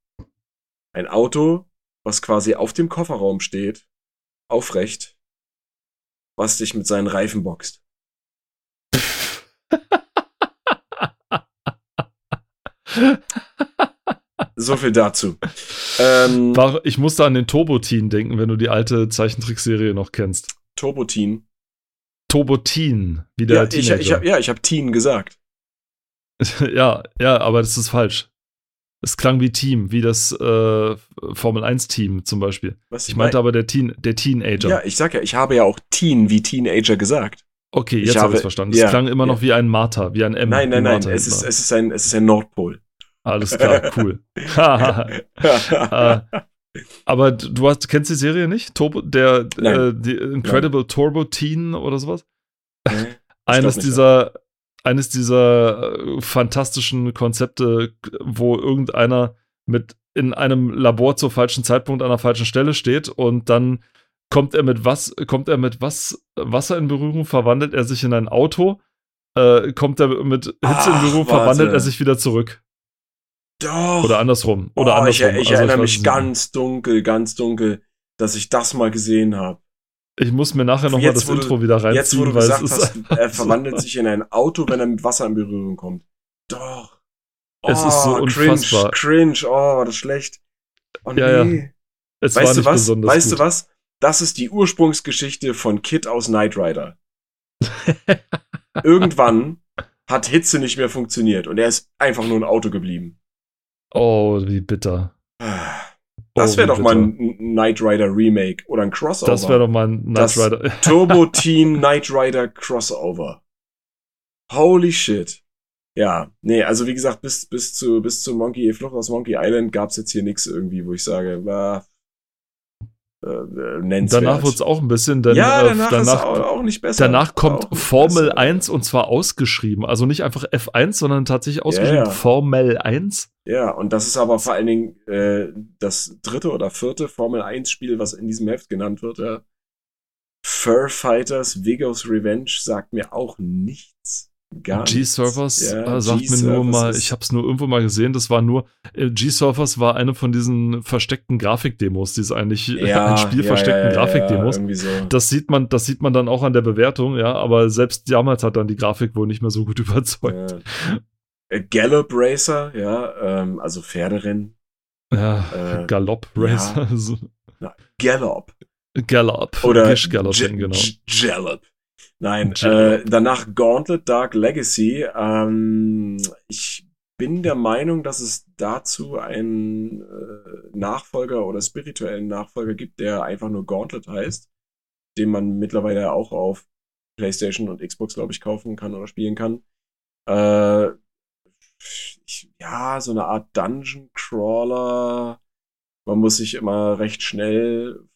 Ein Auto, was quasi auf dem Kofferraum steht, aufrecht, was dich mit seinen Reifen boxt. [laughs] So viel dazu. Ähm, ich musste an den Turbo-Teen denken, wenn du die alte Zeichentrickserie noch kennst. Turbo-Teen. Turbo-Teen, wie der Ja, ich, Teenager. ich, hab- ja, ich habe Teen gesagt. [laughs] ja, ja, aber das ist falsch. Es klang wie Team, wie das äh, Formel 1-Team zum Beispiel. Was Ich meinte aber der, Teen, der Teenager. Ja, ich sag ja, ich habe ja auch Teen wie Teenager gesagt. okay, ich jetzt habe ich es verstanden. ja, es klang immer noch ja. wie ein Martha, wie ein M. nein, nein, nein, es ist, es ist ein, es ist ein Nordpol. Alles klar, cool. [laughs] [laughs] Äh, aber du hast, kennst die Serie nicht? Turbo, der Nein. äh, die Incredible Turbo Teen oder sowas? Nee, eines dieser, eines dieser äh, fantastischen Konzepte, wo irgendeiner mit in einem Labor zur falschen Zeitpunkt an der falschen Stelle steht und dann kommt er mit was, kommt er mit was Wasser in Berührung, verwandelt er sich in ein Auto, äh, kommt er mit Hitze in Ach, Berührung, warte. verwandelt er sich wieder zurück. Doch. Oder andersrum. Oder oh, ich, andersrum. ich Also erinnere weiß mich ganz dunkel, ganz dunkel, dass ich das mal gesehen habe. Ich muss mir nachher nochmal das wo du- Intro wieder reinziehen, Jetzt, wo du weil gesagt hast, er verwandelt sich in ein Auto, wenn er mit Wasser in Berührung kommt. Doch. Es ist so unfassbar. Cringe, cringe, oh, war das schlecht. Oh, Ja, nee. es war Weißt du nicht was? besonders Weißt gut. du was? Das ist die Ursprungsgeschichte von Kid aus Knight Rider. [laughs] Irgendwann hat Hitze nicht mehr funktioniert und er ist einfach nur ein Auto geblieben. Oh, wie bitter. Das wäre doch mal ein Knight Rider Remake oder ein Crossover. Das wäre doch mal ein Knight Das- Rider. [laughs] Turbo Teen Knight Rider Crossover. Holy shit. Ja, nee, also wie gesagt, bis, bis zu, bis zu Monkey, Flucht aus Monkey Island gab's jetzt hier nichts irgendwie, wo ich sage, äh, nennenswert. Danach wird es auch ein bisschen, denn ja, äh, danach, danach, ist auch, auch nicht besser. danach kommt Formel besser. 1 und zwar ausgeschrieben. Also nicht einfach F1, sondern tatsächlich ausgeschrieben ja. Formel 1. Ja, und das ist aber vor allen Dingen äh, das dritte oder vierte Formel 1 Spiel, was in diesem Heft genannt wird. Ja. Fur Fighters Vigos Revenge sagt mir auch nichts. G-Surfers Ja, äh, sagt mir nur mal, ist- ich habe es nur irgendwo mal gesehen, das war nur, äh, G-Surfers war eine von diesen versteckten Grafikdemos, die es eigentlich ja, [laughs] ein Spiel ja, versteckten ja, ja, Grafikdemos. Ja, so. Das sieht man, das sieht man dann auch an der Bewertung, ja, aber selbst damals hat dann die Grafik wohl nicht mehr so gut [laughs] überzeugt. Ja. Äh, Gallop Racer, ja, ähm, also Pferderennen. Ja, Äh, Galopp Racer, [laughs] so, Gallop. Gallop, Oder Gish Galloping, J- genau. Jalop. Nein, äh, danach Gauntlet Dark Legacy. Ähm, ich bin der Meinung, dass es dazu einen äh, Nachfolger oder spirituellen Nachfolger gibt, der einfach nur Gauntlet heißt, den man mittlerweile auch auf PlayStation und Xbox, glaube ich, kaufen kann oder spielen kann. Äh, ich, ja, so eine Art Dungeon Crawler. Man muss sich immer recht schnell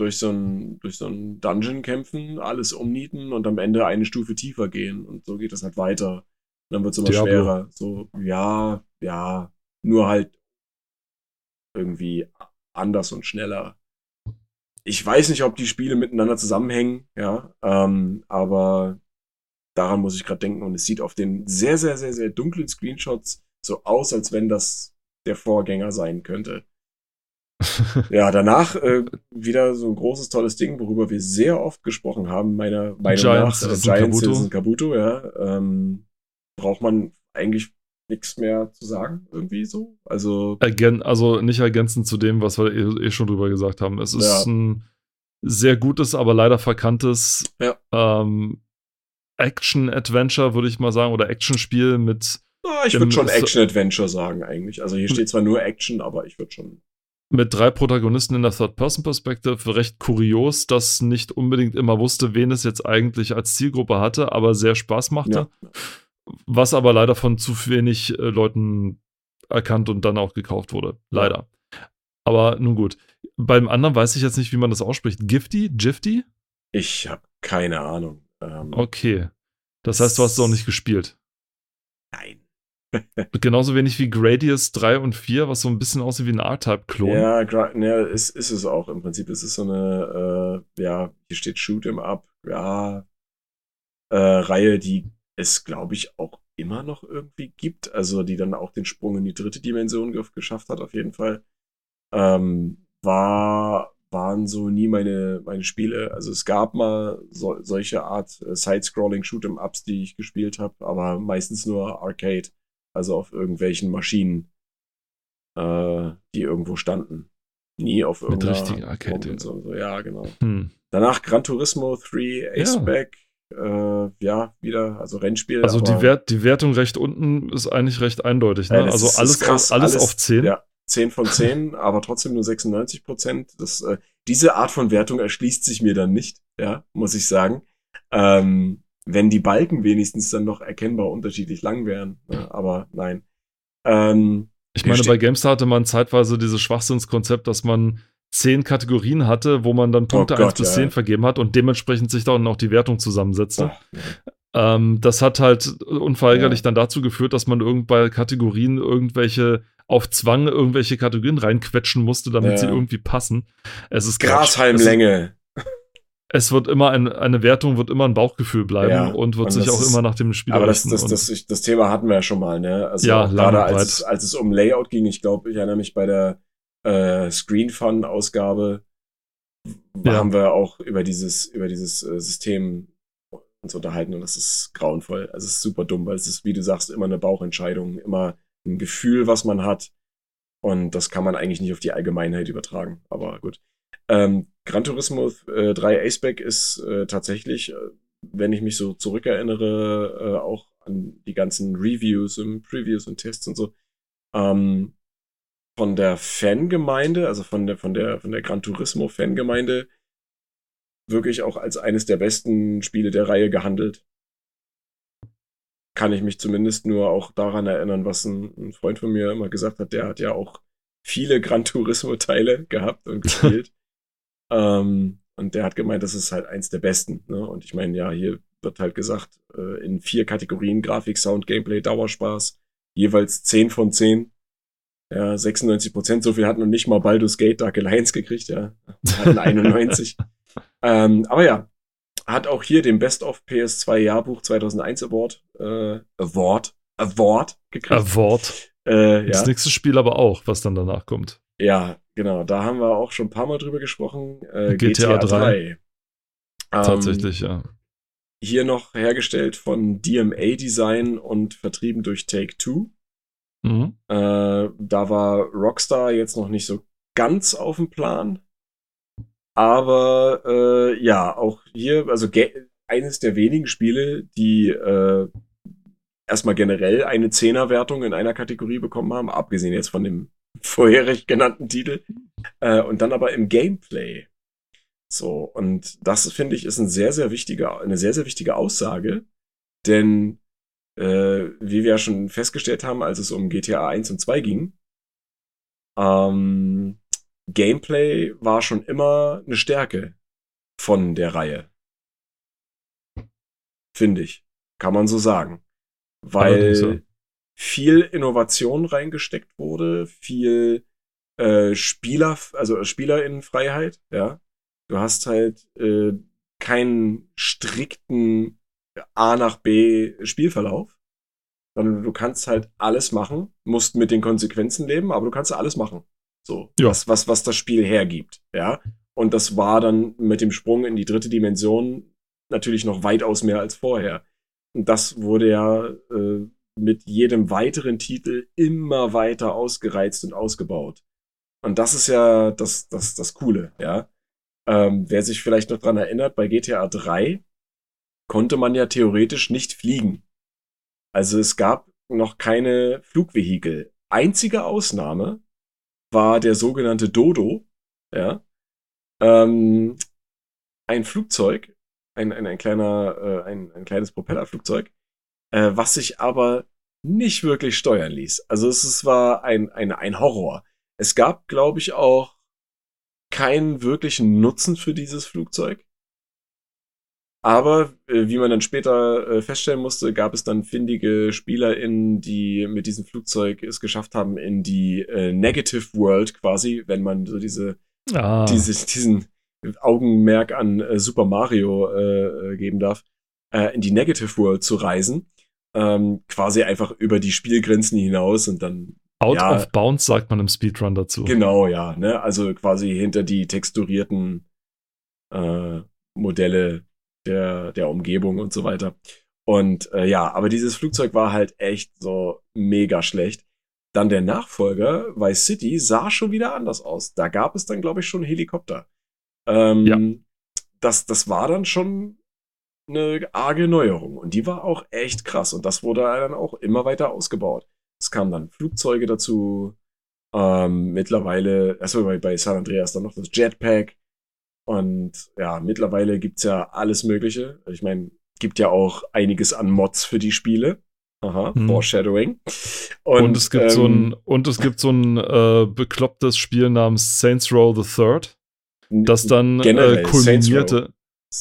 durch so ein, durch so ein Dungeon kämpfen, alles umnieten und am Ende eine Stufe tiefer gehen. Und so geht das halt weiter. Und dann wird es immer Diablo. schwerer. So, ja, ja, nur halt irgendwie anders und schneller. Ich weiß nicht, ob die Spiele miteinander zusammenhängen, ja, ähm, aber daran muss ich gerade denken und es sieht auf den sehr, sehr, sehr, sehr dunklen Screenshots so aus, als wenn das der Vorgänger sein könnte. [laughs] Ja, danach äh, wieder so ein großes, tolles Ding, worüber wir sehr oft gesprochen haben, meiner Meinung Giant nach. Äh, Citizen Giant Kabuto. Kabuto, ja. Ähm, braucht man eigentlich nichts mehr zu sagen, irgendwie so. Also, Ergän also nicht ergänzend zu dem, was wir eh, eh schon drüber gesagt haben. Es ist Ja. ein sehr gutes, aber leider verkanntes Ja. ähm, Action-Adventure, würde ich mal sagen, oder Action-Spiel mit, ah, ich würde schon Action-Adventure sagen, eigentlich. Also hier steht zwar nur Action, aber ich würde schon. Mit drei Protagonisten in der Third-Person-Perspective. Recht kurios, dass nicht unbedingt immer wusste, wen es jetzt eigentlich als Zielgruppe hatte, aber sehr Spaß machte. Ja. Was aber leider von zu wenig äh, Leuten erkannt und dann auch gekauft wurde. Leider. Aber nun gut. Beim anderen weiß ich jetzt nicht, wie man das ausspricht. Gifty? Gifty? Ich habe keine Ahnung. Ähm, Okay. Das heißt, du hast es auch nicht gespielt. Nein. Genauso wenig wie Gradius 3 und 4, was so ein bisschen aussieht wie ein R-Type-Klon. Ja, ja ist, ist es auch im Prinzip. Es ist so eine, äh, ja, hier steht Shoot 'em Up, ja, äh, Reihe, die es, glaube ich, auch immer noch irgendwie gibt. Also die dann auch den Sprung in die dritte Dimension ge geschafft hat, auf jeden Fall. Ähm, war, waren so nie meine, meine Spiele. Also es gab mal so, solche Art äh, Side-Scrolling Shoot 'em Ups, die ich gespielt habe, aber meistens nur Arcade. Also auf irgendwelchen Maschinen. äh, die irgendwo standen. Nie auf Mit irgendeiner richtigen Arcade. und so, so. Ja, genau. Hm. Danach Gran Turismo 3, Aceback, äh, ja, wieder, also Rennspiel. Also die, Wert, die Wertung recht unten ist eigentlich recht eindeutig. Ne? Ja, also alles, krass, auf, alles, alles- auf 10. Ja, 10 von 10, [laughs] aber trotzdem nur 96 Prozent. Das, äh, diese Art von Wertung erschließt sich mir dann nicht, ja, muss ich sagen. Ähm, wenn die Balken wenigstens dann noch erkennbar unterschiedlich lang wären. Ne? Aber nein. Ähm, Ich meine, bei GameStar hatte man zeitweise dieses Schwachsinnskonzept, dass man zehn Kategorien hatte, wo man dann Punkte Oh Gott, 1 bis ja, 10 ja. vergeben hat und dementsprechend sich dann auch die Wertung zusammensetzte. ach, Ähm, das hat halt unweigerlich dann dazu geführt, dass man irgend bei Kategorien irgendwelche auf Zwang irgendwelche Kategorien reinquetschen musste, damit Ja. sie irgendwie passen. Es ist Grashalmlänge. Es wird immer ein, eine Wertung wird immer ein Bauchgefühl bleiben Ja, und wird und sich auch ist- immer nach dem Spiel Aber das, das, das, ich, das Thema hatten wir ja schon mal, ne? Also Ja, gerade als es, als es um Layout ging, ich glaube, ich erinnere mich bei der äh, Screen Fun Ausgabe Ja. haben wir auch über dieses über dieses äh, System uns unterhalten und das ist grauenvoll. Also es ist super dumm, weil es ist, wie du sagst, immer eine Bauchentscheidung, immer ein Gefühl, was man hat und das kann man eigentlich nicht auf die Allgemeinheit übertragen. Aber gut. Ähm, Gran Turismo äh, 3 Aceback ist äh, tatsächlich, äh, wenn ich mich so zurückerinnere, äh, auch an die ganzen Reviews und Previews und Tests und so, ähm, von der Fangemeinde, also von der, von der, von der Gran Turismo Fangemeinde, wirklich auch als eines der besten Spiele der Reihe gehandelt. Kann ich mich zumindest nur auch daran erinnern, was ein, ein Freund von mir immer gesagt hat. Der hat ja auch viele Gran Turismo Teile gehabt und gespielt. [laughs] ähm, und der hat gemeint, das ist halt eins der besten. Ne? Und ich meine, ja, hier wird halt gesagt, äh, in vier Kategorien, Grafik, Sound, Gameplay, Dauerspaß, jeweils 10 von 10. Ja, 96 Prozent, so viel hat noch nicht mal Baldur's Gate Dark Alliance gekriegt, ja. Hatten 91. [laughs] ähm, aber ja, hat auch hier den Best of PS2 Jahrbuch 2001 Award, äh, Award, Award gekriegt. Award. äh, ja. Das nächste Spiel aber auch, was dann danach kommt. Ja, genau. Da haben wir auch schon ein paar Mal drüber gesprochen. Äh, GTA GTA 3. Ähm, Tatsächlich, ja. Hier noch hergestellt von DMA Design und vertrieben durch Take Two. Mhm. Äh, da war Rockstar jetzt noch nicht so ganz auf dem Plan. Aber äh, ja, auch hier, also eines der wenigen Spiele, die äh, erstmal generell eine Zehnerwertung in einer Kategorie bekommen haben, abgesehen jetzt von dem vorherig genannten Titel. Äh, und dann aber im Gameplay. So, und das finde ich ist ein sehr, sehr wichtige, eine sehr, sehr wichtige Aussage, denn äh, wie wir ja schon festgestellt haben, als es um GTA 1 und 2 ging, ähm, Gameplay war schon immer eine Stärke von der Reihe. Finde ich. Kann man so sagen. Weil viel Innovation reingesteckt wurde, viel äh, Spieler, also Spielerinnenfreiheit, ja. Du hast halt äh, keinen strikten A nach B Spielverlauf, sondern du kannst halt alles machen, musst mit den Konsequenzen leben, aber du kannst alles machen. So, Ja. was, was, was das Spiel hergibt, ja. Und das war dann mit dem Sprung in die dritte Dimension natürlich noch weitaus mehr als vorher. Und das wurde ja äh, mit jedem weiteren Titel immer weiter ausgereizt und ausgebaut. Und das ist ja das, das, das Coole, ja. Ähm, wer sich vielleicht noch dran erinnert, bei GTA 3 konnte man ja theoretisch nicht fliegen. Also es gab noch keine Flugvehikel. Einzige Ausnahme war der sogenannte Dodo, ja. Ähm, ein Flugzeug, ein, ein, ein kleiner, äh, ein, ein kleines Propellerflugzeug, äh, was sich aber nicht wirklich steuern ließ. Also es, es war ein, ein, ein Horror. Es gab, glaube ich, auch keinen wirklichen Nutzen für dieses Flugzeug. Aber äh, wie man dann später äh, feststellen musste, gab es dann findige SpielerInnen, die mit diesem Flugzeug es geschafft haben, in die äh, Negative World quasi, wenn man so diese, Ah, diese diesen Augenmerk an äh, Super Mario äh, äh, geben darf, in die Negative World zu reisen. Ähm, quasi einfach über die Spielgrenzen hinaus und dann out ja. of bounds sagt man im Speedrun dazu. Genau, ja, ne? Also quasi hinter die texturierten äh, Modelle der, der Umgebung und so weiter. Und äh, ja, aber dieses Flugzeug war halt echt so mega schlecht. dann der Nachfolger, Vice City, sah schon wieder anders aus. Da gab es dann, glaube ich, schon Helikopter. Ähm, Ja. das, das war dann schon eine arge Neuerung. Und die war auch echt krass. Und das wurde dann auch immer weiter ausgebaut. Es kamen dann Flugzeuge dazu. Ähm, mittlerweile, also bei, bei San Andreas dann noch das Jetpack. Und ja, mittlerweile gibt's ja alles Mögliche. Ich meine, gibt ja auch einiges an Mods für die Spiele. Aha, Mhm. Foreshadowing. Und, es gibt so ähm, ein, und es gibt so ein äh, beklopptes Spiel namens Saints Row the Third, das dann äh, Saints kulminierte,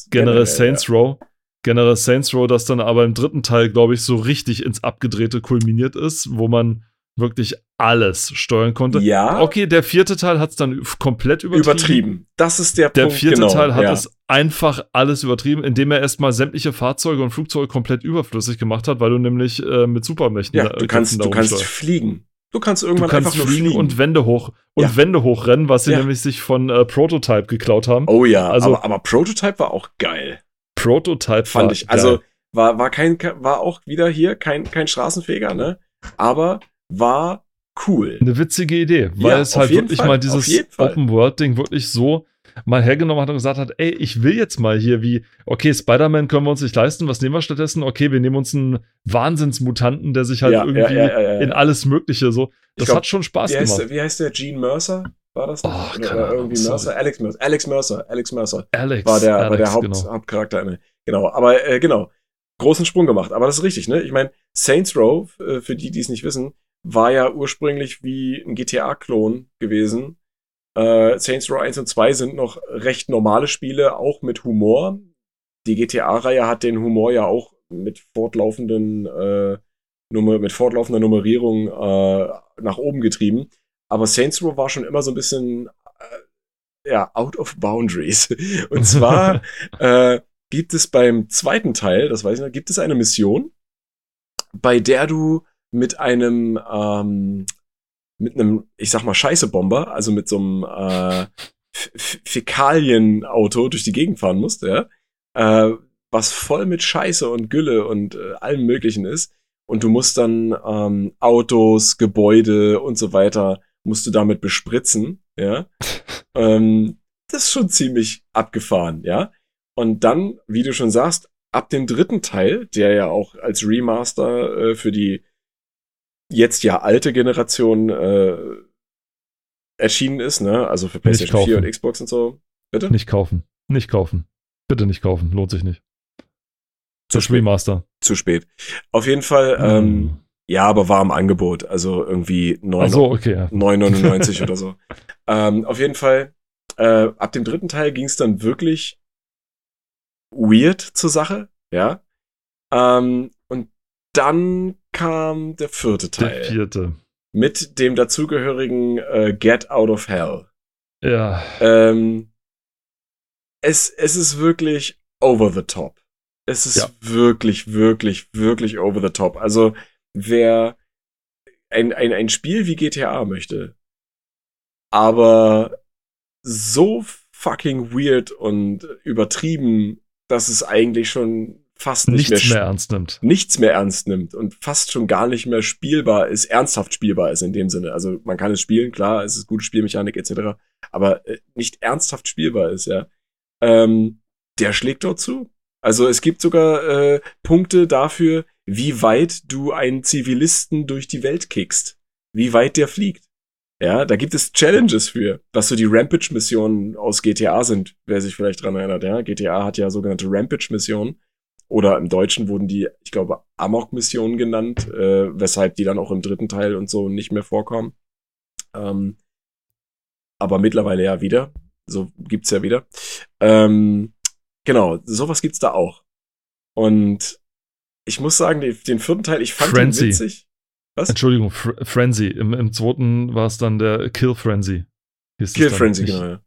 generell Saints Row, generell Saints Row, das dann aber im dritten Teil, glaube ich, so richtig ins Abgedrehte kulminiert ist, wo man wirklich alles steuern konnte. Ja, Okay, der vierte Teil hat es dann komplett übertrieben. übertrieben. Das ist der, Der Punkt. vierte genau, Teil hat ja. es einfach alles übertrieben, indem er erstmal sämtliche Fahrzeuge und Flugzeuge komplett überflüssig gemacht hat, weil du nämlich äh, mit Supermächten Ja, du kannst, du kannst fliegen. Du kannst Du irgendwann kannst einfach fliegen, fliegen. und Wände hoch und Ja. Wände hochrennen, was sie nämlich sich von äh, Prototype geklaut haben. oh ja, also- aber, aber Prototype war auch geil. Prototype Fand ich. Also geil. war, war kein, war auch wieder hier kein, kein Straßenfeger, ne? Aber war cool. eine witzige Idee, weil Ja, es halt wirklich Fall, mal dieses jeden Fall. Open World Ding wirklich so mal hergenommen hat und gesagt hat, ey, ich will jetzt mal hier wie, okay, Spider-Man können wir uns nicht leisten, was nehmen wir stattdessen? Okay, wir nehmen uns einen Wahnsinnsmutanten, der sich halt Ja, irgendwie ja, in alles Mögliche so. Das glaub, hat schon Spaß Wie heißt, gemacht. wie heißt der? Gene Mercer? War das? Oh, nicht? keine Ahnung, irgendwie. Mercer? Alex Mercer. Alex Mercer. Alex Mercer. Alex war der, war Alex, der Haupt, genau. Hauptcharakter. Ne? Genau, aber äh, genau, großen Sprung gemacht. Aber das ist richtig, ne? Ich meine, Saints Row, äh, für die, die es nicht wissen, war ja ursprünglich wie ein GTA-Klon gewesen. Äh, Saints Row 1 und 2 sind noch recht normale Spiele, auch mit Humor. Die GTA-Reihe hat den Humor ja auch mit fortlaufenden äh, Nummer, mit fortlaufender Nummerierung äh, nach oben getrieben. Aber Saints Row war schon immer so ein bisschen äh, ja, out of boundaries. [laughs] Und zwar äh, gibt es beim zweiten Teil, das weiß ich noch, gibt es eine Mission, bei der du mit einem, ähm, mit einem, ich sag mal, Scheißebomber, also mit so einem äh, Fäkalienauto durch die Gegend fahren musst, ja, äh, was voll mit Scheiße und Gülle und äh, allem Möglichen ist. Und du musst dann ähm, Autos, Gebäude und so weiter, musst du damit bespritzen, ja. [laughs] ähm, das ist schon ziemlich abgefahren, ja. Und dann, wie du schon sagst, ab dem dritten Teil, der ja auch als Remaster äh, für die jetzt ja alte Generation äh, erschienen ist, ne? Also für PlayStation 4 kaufen. und Xbox und so. Bitte? Nicht kaufen. Nicht kaufen. Bitte nicht kaufen. Lohnt sich nicht. Zu spät. Remaster. Zu spät. Auf jeden Fall, ähm, Hm. Ja, aber war im Angebot. Also irgendwie 9, Ach so, okay. Ja. 9,99 [laughs] oder so. Ähm, auf jeden Fall, äh, ab dem dritten Teil ging es dann wirklich weird zur Sache, ja. Ähm, und dann kam der vierte Der Teil vierte. mit dem dazugehörigen äh, Get Out of Hell. Ja. Ähm, es, es ist wirklich over the top. Es ist Ja. wirklich, wirklich, wirklich over the top. Also, wer ein, ein, ein Spiel wie GTA möchte, aber so fucking weird und übertrieben, dass es eigentlich schon fast nicht Nichts mehr, mehr ernst nimmt. nichts mehr ernst nimmt und fast schon gar nicht mehr spielbar ist, ernsthaft spielbar ist in dem Sinne. Also man kann es spielen, klar, es ist gute Spielmechanik etc., aber äh, nicht ernsthaft spielbar ist, ja. Ähm, der schlägt dort zu. Also es gibt sogar äh, Punkte dafür, wie weit du einen Zivilisten durch die Welt kickst. Wie weit der fliegt. Ja, da gibt es Challenges für, was so die Rampage-Missionen aus GTA sind, wer sich vielleicht dran erinnert. Ja, GTA hat ja sogenannte Rampage-Missionen. Oder im Deutschen wurden die, ich glaube, Amok-Missionen genannt, äh, weshalb die dann auch im dritten Teil und so nicht mehr vorkommen. Ähm, aber mittlerweile ja wieder. So gibt's ja wieder. Ähm, genau, sowas gibt's da auch. Und ich muss sagen, den, den vierten Teil, ich fand Frenzy. den witzig. Was? Entschuldigung, Fr Frenzy. Im, Im zweiten war es dann der Kill Frenzy. Kill. Frenzy, nicht, genau. Ja.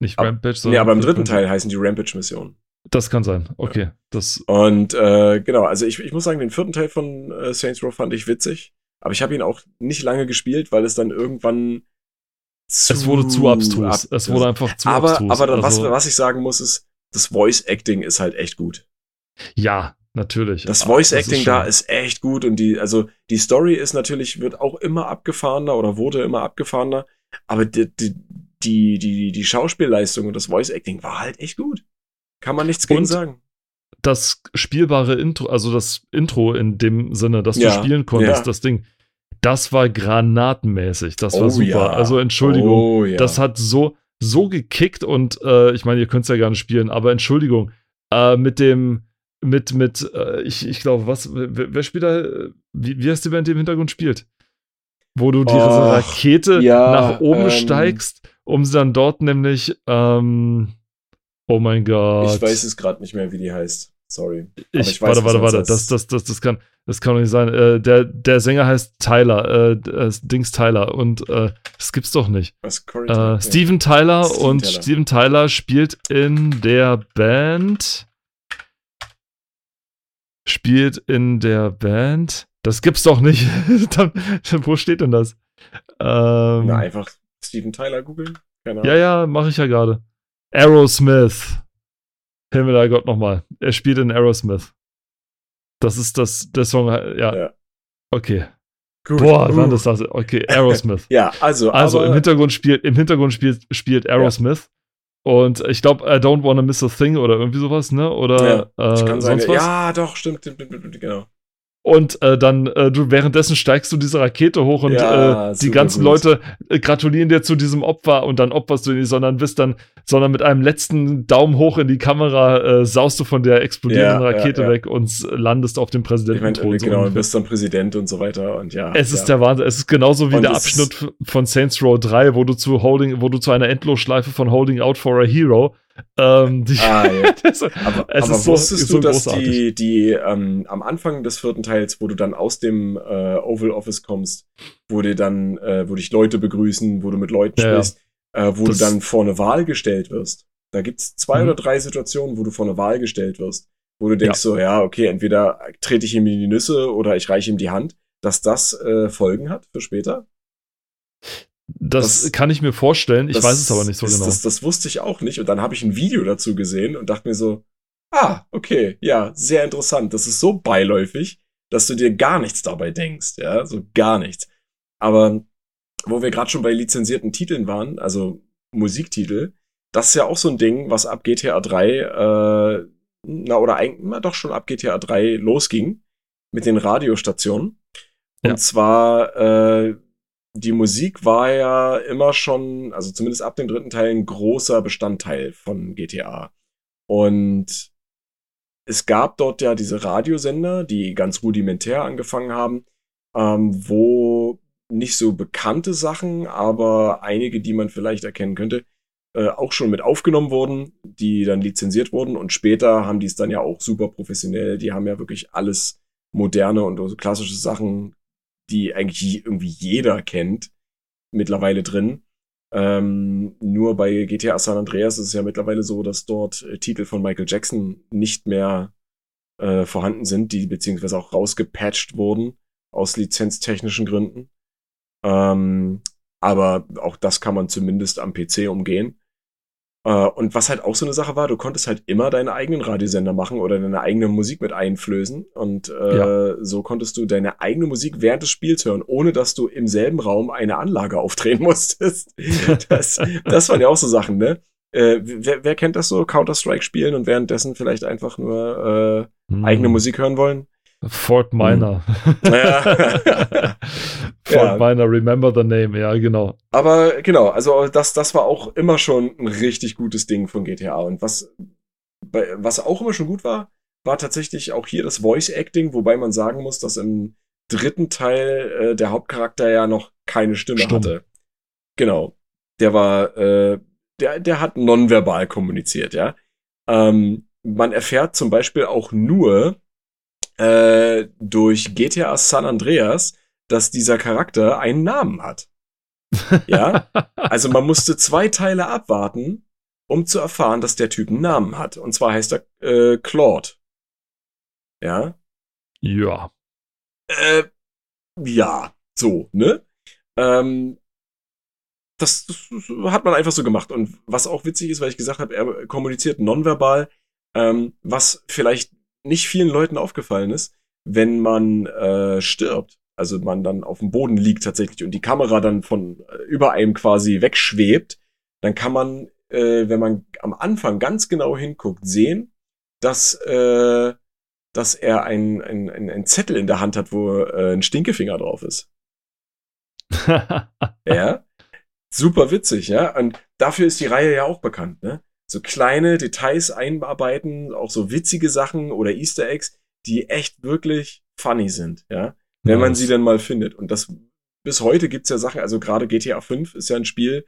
Nicht Rampage, sondern. Nee, aber im Kill dritten Frenzy. Teil heißen die Rampage-Missionen. Das kann sein. Okay. Das, Und äh, genau, also ich, ich muss sagen, den vierten Teil von äh, Saints Row fand ich witzig. Aber ich habe ihn auch nicht lange gespielt, weil es dann irgendwann zu es wurde zu abstrus. ab- es wurde einfach zu aber, abstrus. aber dann, was, Also, was ich sagen muss, ist, das Voice-Acting ist halt echt gut. Ja, natürlich. Das Ah, Voice Acting da ist echt gut und die, also die Story ist natürlich, wird auch immer abgefahrener oder wurde immer abgefahrener, aber die, die, die, die, die Schauspielleistung und das Voice Acting war halt echt gut. Kann man nichts gegen Und sagen. das spielbare Intro, also das Intro in dem Sinne, dass Ja, du spielen konntest, ja. das Ding, das war granatenmäßig. Das war Oh super. ja. Also Entschuldigung, Oh, das hat so, so gekickt und äh, ich meine, ihr könnt es ja gar nicht spielen, aber Entschuldigung, äh, mit dem, mit, mit, äh, ich, ich glaube, was, wer, wer spielt da, wie, wie heißt die Band, die im Hintergrund spielt? Wo du diese Och, Rakete ja, nach oben ähm, steigst, um sie dann dort nämlich, ähm, oh mein Gott. ich weiß es gerade nicht mehr, wie die heißt. Sorry. Ich, ich weiß, warte, warte, warte. das Das, das, das, kann, das kann doch nicht sein. Äh, der, der Sänger heißt Tyler, äh, äh, Dings Tyler. Und äh, das gibt's doch nicht. Was Corey Äh. Steven Tyler Steven und Tyler. Steven Tyler spielt in der Band. Spielt in der Band. Das gibt's doch nicht. [laughs] Dann, wo steht denn das? Ähm, Na, einfach Steven Tyler googeln. Ja, ja, mache ich ja gerade. Aerosmith. Himmel, Gott nochmal. Er spielt in Aerosmith. Das ist das, der Song, ja. Ja. Okay. Gut. Boah, Uh. wann ist das? Okay, Aerosmith. [laughs] Ja, also, Also im Hintergrund spielt, im Hintergrund spielt, spielt Aerosmith. Und ich glaube, I don't wanna miss a thing oder irgendwie sowas, ne? Oder Ja, ich äh, sonst was. Ja, doch, stimmt, genau. Und äh, dann, äh, du währenddessen steigst du diese Rakete hoch und Ja, äh, die ganzen gut. Leute äh, gratulieren dir zu diesem Opfer und dann opferst du nicht, sondern bist dann, sondern mit einem letzten Daumen hoch in die Kamera äh, saust du von der explodierenden Ja, Rakete ja. weg und landest auf dem Ich meine, Präsidententhron. so genau, du ungefähr. bist dann Präsident und so weiter und ja. es ist der Wahnsinn. Es ist genauso wie Und der Abschnitt von Saints Row 3, wo du zu Holding, wo du zu einer Endlosschleife von Holding Out for a Hero. Ähm, die, Ah, ja. [laughs] das, Aber, es aber ist so, wusstest ist du, so dass großartig. die, die ähm, am Anfang des vierten Teils, wo du dann aus dem äh, Oval Office kommst, wo dir dann, äh, wo dich Leute begrüßen, wo du mit Leuten Ja, ja. sprichst, äh, wo Das- du dann vor eine Wahl gestellt wirst. Da gibt's zwei Mhm. oder drei Situationen, wo du vor eine Wahl gestellt wirst, wo du denkst so, ja, okay, entweder trete ich ihm in die Nüsse oder ich reiche ihm die Hand, dass das äh, Folgen hat für später. Das, das- kann ich mir vorstellen. Ich weiß es aber nicht so ist, genau. Das, das wusste ich auch nicht. Und dann habe ich ein Video dazu gesehen und dachte mir so, ah, okay, ja, sehr interessant. Das ist so beiläufig, dass du dir gar nichts dabei denkst, ja, so gar nichts. Aber wo wir gerade schon bei lizenzierten Titeln waren, also Musiktitel, das ist ja auch so ein Ding, was ab GTA 3, äh, na oder eigentlich na, doch schon ab GTA 3 losging mit den Radiostationen. Und Ja. zwar äh, die Musik war ja immer schon, also zumindest ab dem dritten Teil, ein großer Bestandteil von GTA. Und es gab dort ja diese Radiosender, die ganz rudimentär angefangen haben, ähm, wo nicht so bekannte Sachen, aber einige, die man vielleicht erkennen könnte, äh, auch schon mit aufgenommen wurden, die dann lizenziert wurden und später haben die es dann ja auch super professionell. Die haben ja wirklich alles moderne und klassische Sachen, die eigentlich irgendwie jeder kennt, mittlerweile drin. Ähm, nur bei GTA San Andreas ist es ja mittlerweile so, dass dort äh, Titel von Michael Jackson nicht mehr äh, vorhanden sind, die beziehungsweise auch rausgepatcht wurden aus lizenztechnischen Gründen. Ähm, aber auch das kann man zumindest am PC umgehen. Äh, und was halt auch so eine Sache war, du konntest halt immer deine eigenen Radiosender machen oder deine eigene Musik mit einflößen. Und äh, so konntest du deine eigene Musik während des Spiels hören, ohne dass du im selben Raum eine Anlage [laughs] aufdrehen musstest. Das, das waren ja auch so Sachen, ne? Äh, wer, wer kennt das so? Counter-Strike spielen und währenddessen vielleicht einfach nur äh, Hm. eigene Musik hören wollen? Fort Minor. Ja. [laughs] Fort Ja. Minor, remember the name, ja, genau. Aber genau, also das, das war auch immer schon ein richtig gutes Ding von GTA. Und was, was auch immer schon gut war, war tatsächlich auch hier das Voice Acting, wobei man sagen muss, dass im dritten Teil äh, der Hauptcharakter ja noch keine Stimme Stumm. hatte. Genau. Der war, äh, der, der hat nonverbal kommuniziert, ja. Ähm, man erfährt zum Beispiel auch nur äh, durch GTA San Andreas, dass dieser Charakter einen Namen hat. Ja, [laughs] also man musste zwei Teile abwarten, um zu erfahren, dass der Typ einen Namen hat. Und zwar heißt er äh, Claude. Ja, Ja. äh, ja, so, ne? Ähm, das, das hat man einfach so gemacht. Und was auch witzig ist, weil ich gesagt habe, er kommuniziert nonverbal, ähm, was vielleicht nicht vielen Leuten aufgefallen ist, wenn man äh, stirbt, also man dann auf dem Boden liegt tatsächlich und die Kamera dann von äh, über einem quasi wegschwebt, dann kann man, äh, wenn man am Anfang ganz genau hinguckt, sehen, dass, äh, dass er ein, ein, ein, ein Zettel in der Hand hat, wo äh, ein Stinkefinger drauf ist. [laughs] ja. Super witzig, ja. Und dafür ist die Reihe ja auch bekannt, ne? So kleine Details einarbeiten, auch so witzige Sachen oder Easter Eggs, die echt wirklich funny sind, ja. Wenn nice. man sie dann mal findet. Und das bis heute gibt's ja Sachen, also gerade GTA 5 ist ja ein Spiel,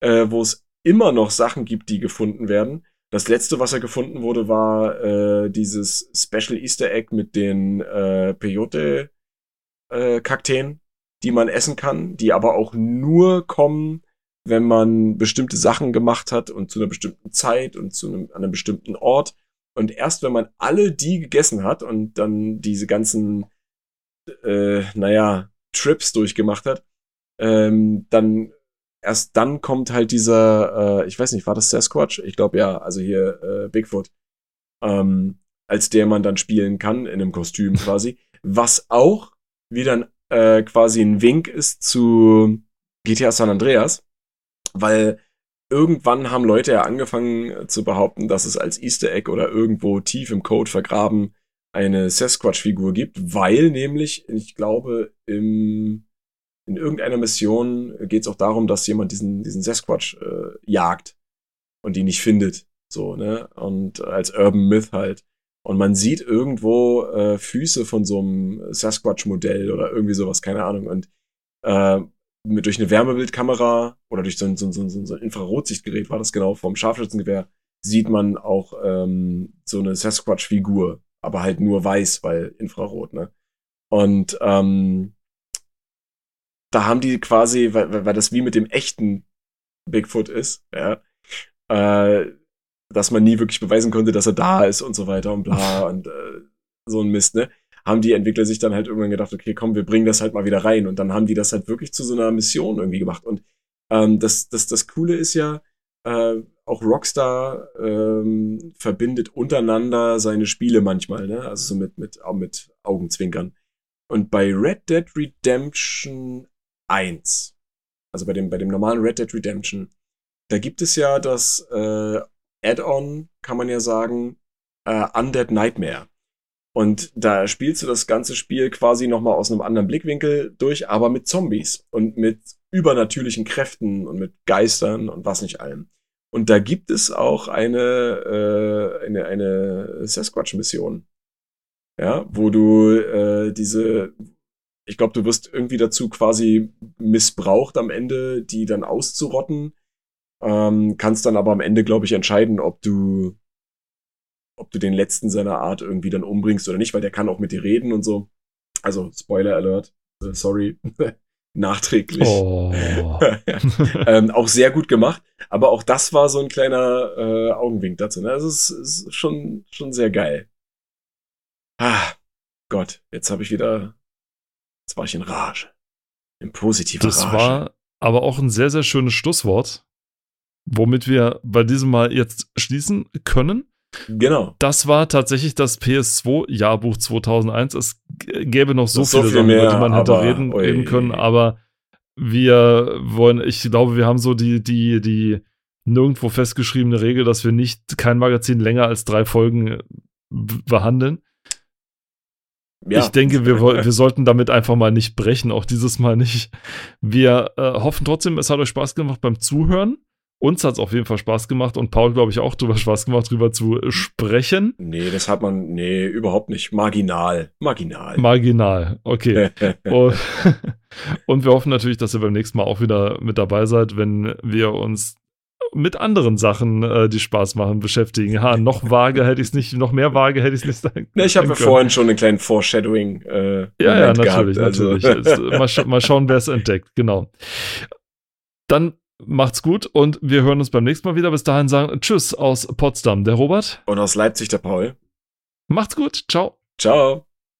äh, wo es immer noch Sachen gibt, die gefunden werden. Das letzte, was ja gefunden wurde, war äh, dieses Special Easter Egg mit den äh, Peyote-Kakteen, äh, die man essen kann, die aber auch nur kommen, wenn man bestimmte Sachen gemacht hat und zu einer bestimmten Zeit und zu einem, an einem bestimmten Ort. Und erst wenn man alle die gegessen hat und dann diese ganzen, äh, naja, Trips durchgemacht hat, ähm, dann erst dann kommt halt dieser, äh, ich weiß nicht, war das Sasquatch? Ich glaube ja, also hier äh, Bigfoot, ähm, als der man dann spielen kann, in einem Kostüm quasi. [laughs] Was auch wieder äh, quasi ein Wink ist zu GTA San Andreas, weil irgendwann haben Leute ja angefangen äh, zu behaupten, dass es als Easter Egg oder irgendwo tief im Code vergraben eine Sasquatch-Figur gibt, weil nämlich, ich glaube, im, in irgendeiner Mission geht es auch darum, dass jemand diesen, diesen Sasquatch äh, jagt und ihn nicht findet. So, ne? Und als Urban Myth halt. Und man sieht irgendwo äh, Füße von so einem Sasquatch-Modell oder irgendwie sowas, keine Ahnung. Und äh, mit, durch eine Wärmebildkamera oder durch so ein, so, ein, so ein Infrarotsichtgerät war das genau vom Scharfschützengewehr, sieht man auch ähm, so eine Sasquatch-Figur, aber halt nur weiß, weil Infrarot, ne? Und ähm, da haben die quasi, weil, weil das wie mit dem echten Bigfoot ist, ja, äh, dass man nie wirklich beweisen konnte, dass er da ist und so weiter und bla [laughs] und äh, so ein Mist, ne? Haben die Entwickler sich dann halt irgendwann gedacht, okay, komm, wir bringen das halt mal wieder rein. Und dann haben die das halt wirklich zu so einer Mission irgendwie gemacht. Und ähm, das, das, das Coole ist ja, äh, auch Rockstar ähm, verbindet untereinander seine Spiele manchmal, ne? Also so mit, mit, auch mit Augenzwinkern. Und bei Red Dead Redemption 1, also bei dem, bei dem normalen Red Dead Redemption, da gibt es ja das äh, Add-on, kann man ja sagen, äh, Undead Nightmare. Und da spielst du das ganze Spiel quasi nochmal aus einem anderen Blickwinkel durch, aber mit Zombies und mit übernatürlichen Kräften und mit Geistern und was nicht allem. Und da gibt es auch eine, äh, eine, eine Sasquatch-Mission. Ja, wo du äh, diese, ich glaube, du wirst irgendwie dazu quasi missbraucht am Ende, die dann auszurotten. Ähm, kannst dann aber am Ende, glaube ich, entscheiden, ob du ob du den letzten seiner Art irgendwie dann umbringst oder nicht, weil der kann auch mit dir reden und so. Also, Spoiler Alert, äh, sorry, [laughs] nachträglich. Oh. [laughs] ähm, auch sehr gut gemacht, aber auch das war so ein kleiner äh, Augenwink dazu. Ne? Also, es ist schon, schon sehr geil. Ah, Gott, jetzt habe ich wieder, jetzt war ich in Rage. In positiver das Rage. Das war aber auch ein sehr, sehr schönes Schlusswort, womit wir bei diesem Mal jetzt schließen können. Genau. Das war tatsächlich das PS2-Jahrbuch 2001. Es gäbe noch so viele so viel Sachen, mehr, über die man hätte reden, reden können, aber wir wollen, ich glaube, wir haben so die, die, die nirgendwo festgeschriebene Regel, dass wir nicht kein Magazin länger als drei Folgen äh, behandeln. Ja. Ich denke, wir, wir sollten damit einfach mal nicht brechen, auch dieses Mal nicht. Wir äh, hoffen trotzdem, es hat euch Spaß gemacht beim Zuhören. Uns hat es auf jeden Fall Spaß gemacht und Paul, glaube ich, auch drüber Spaß gemacht, drüber zu sprechen. Nee, das hat man, nee, überhaupt nicht. Marginal. Marginal. Marginal, okay. und, [laughs] [laughs] und wir hoffen natürlich, dass ihr beim nächsten Mal auch wieder mit dabei seid, wenn wir uns mit anderen Sachen, äh, die Spaß machen, beschäftigen. Ha, noch vage hätte ich es nicht, noch mehr vage hätte ich es nicht sagen. Ne, ich habe ja vorhin schon einen kleinen Foreshadowing. Äh, ja, ja, natürlich, gehabt, also. natürlich. mal, sch mal schauen, wer es entdeckt, genau. Dann Macht's gut und wir hören uns beim nächsten Mal wieder. Bis dahin sagen Tschüss aus Potsdam, der Robert. Und aus Leipzig, der Paul. Macht's gut. Ciao. Ciao.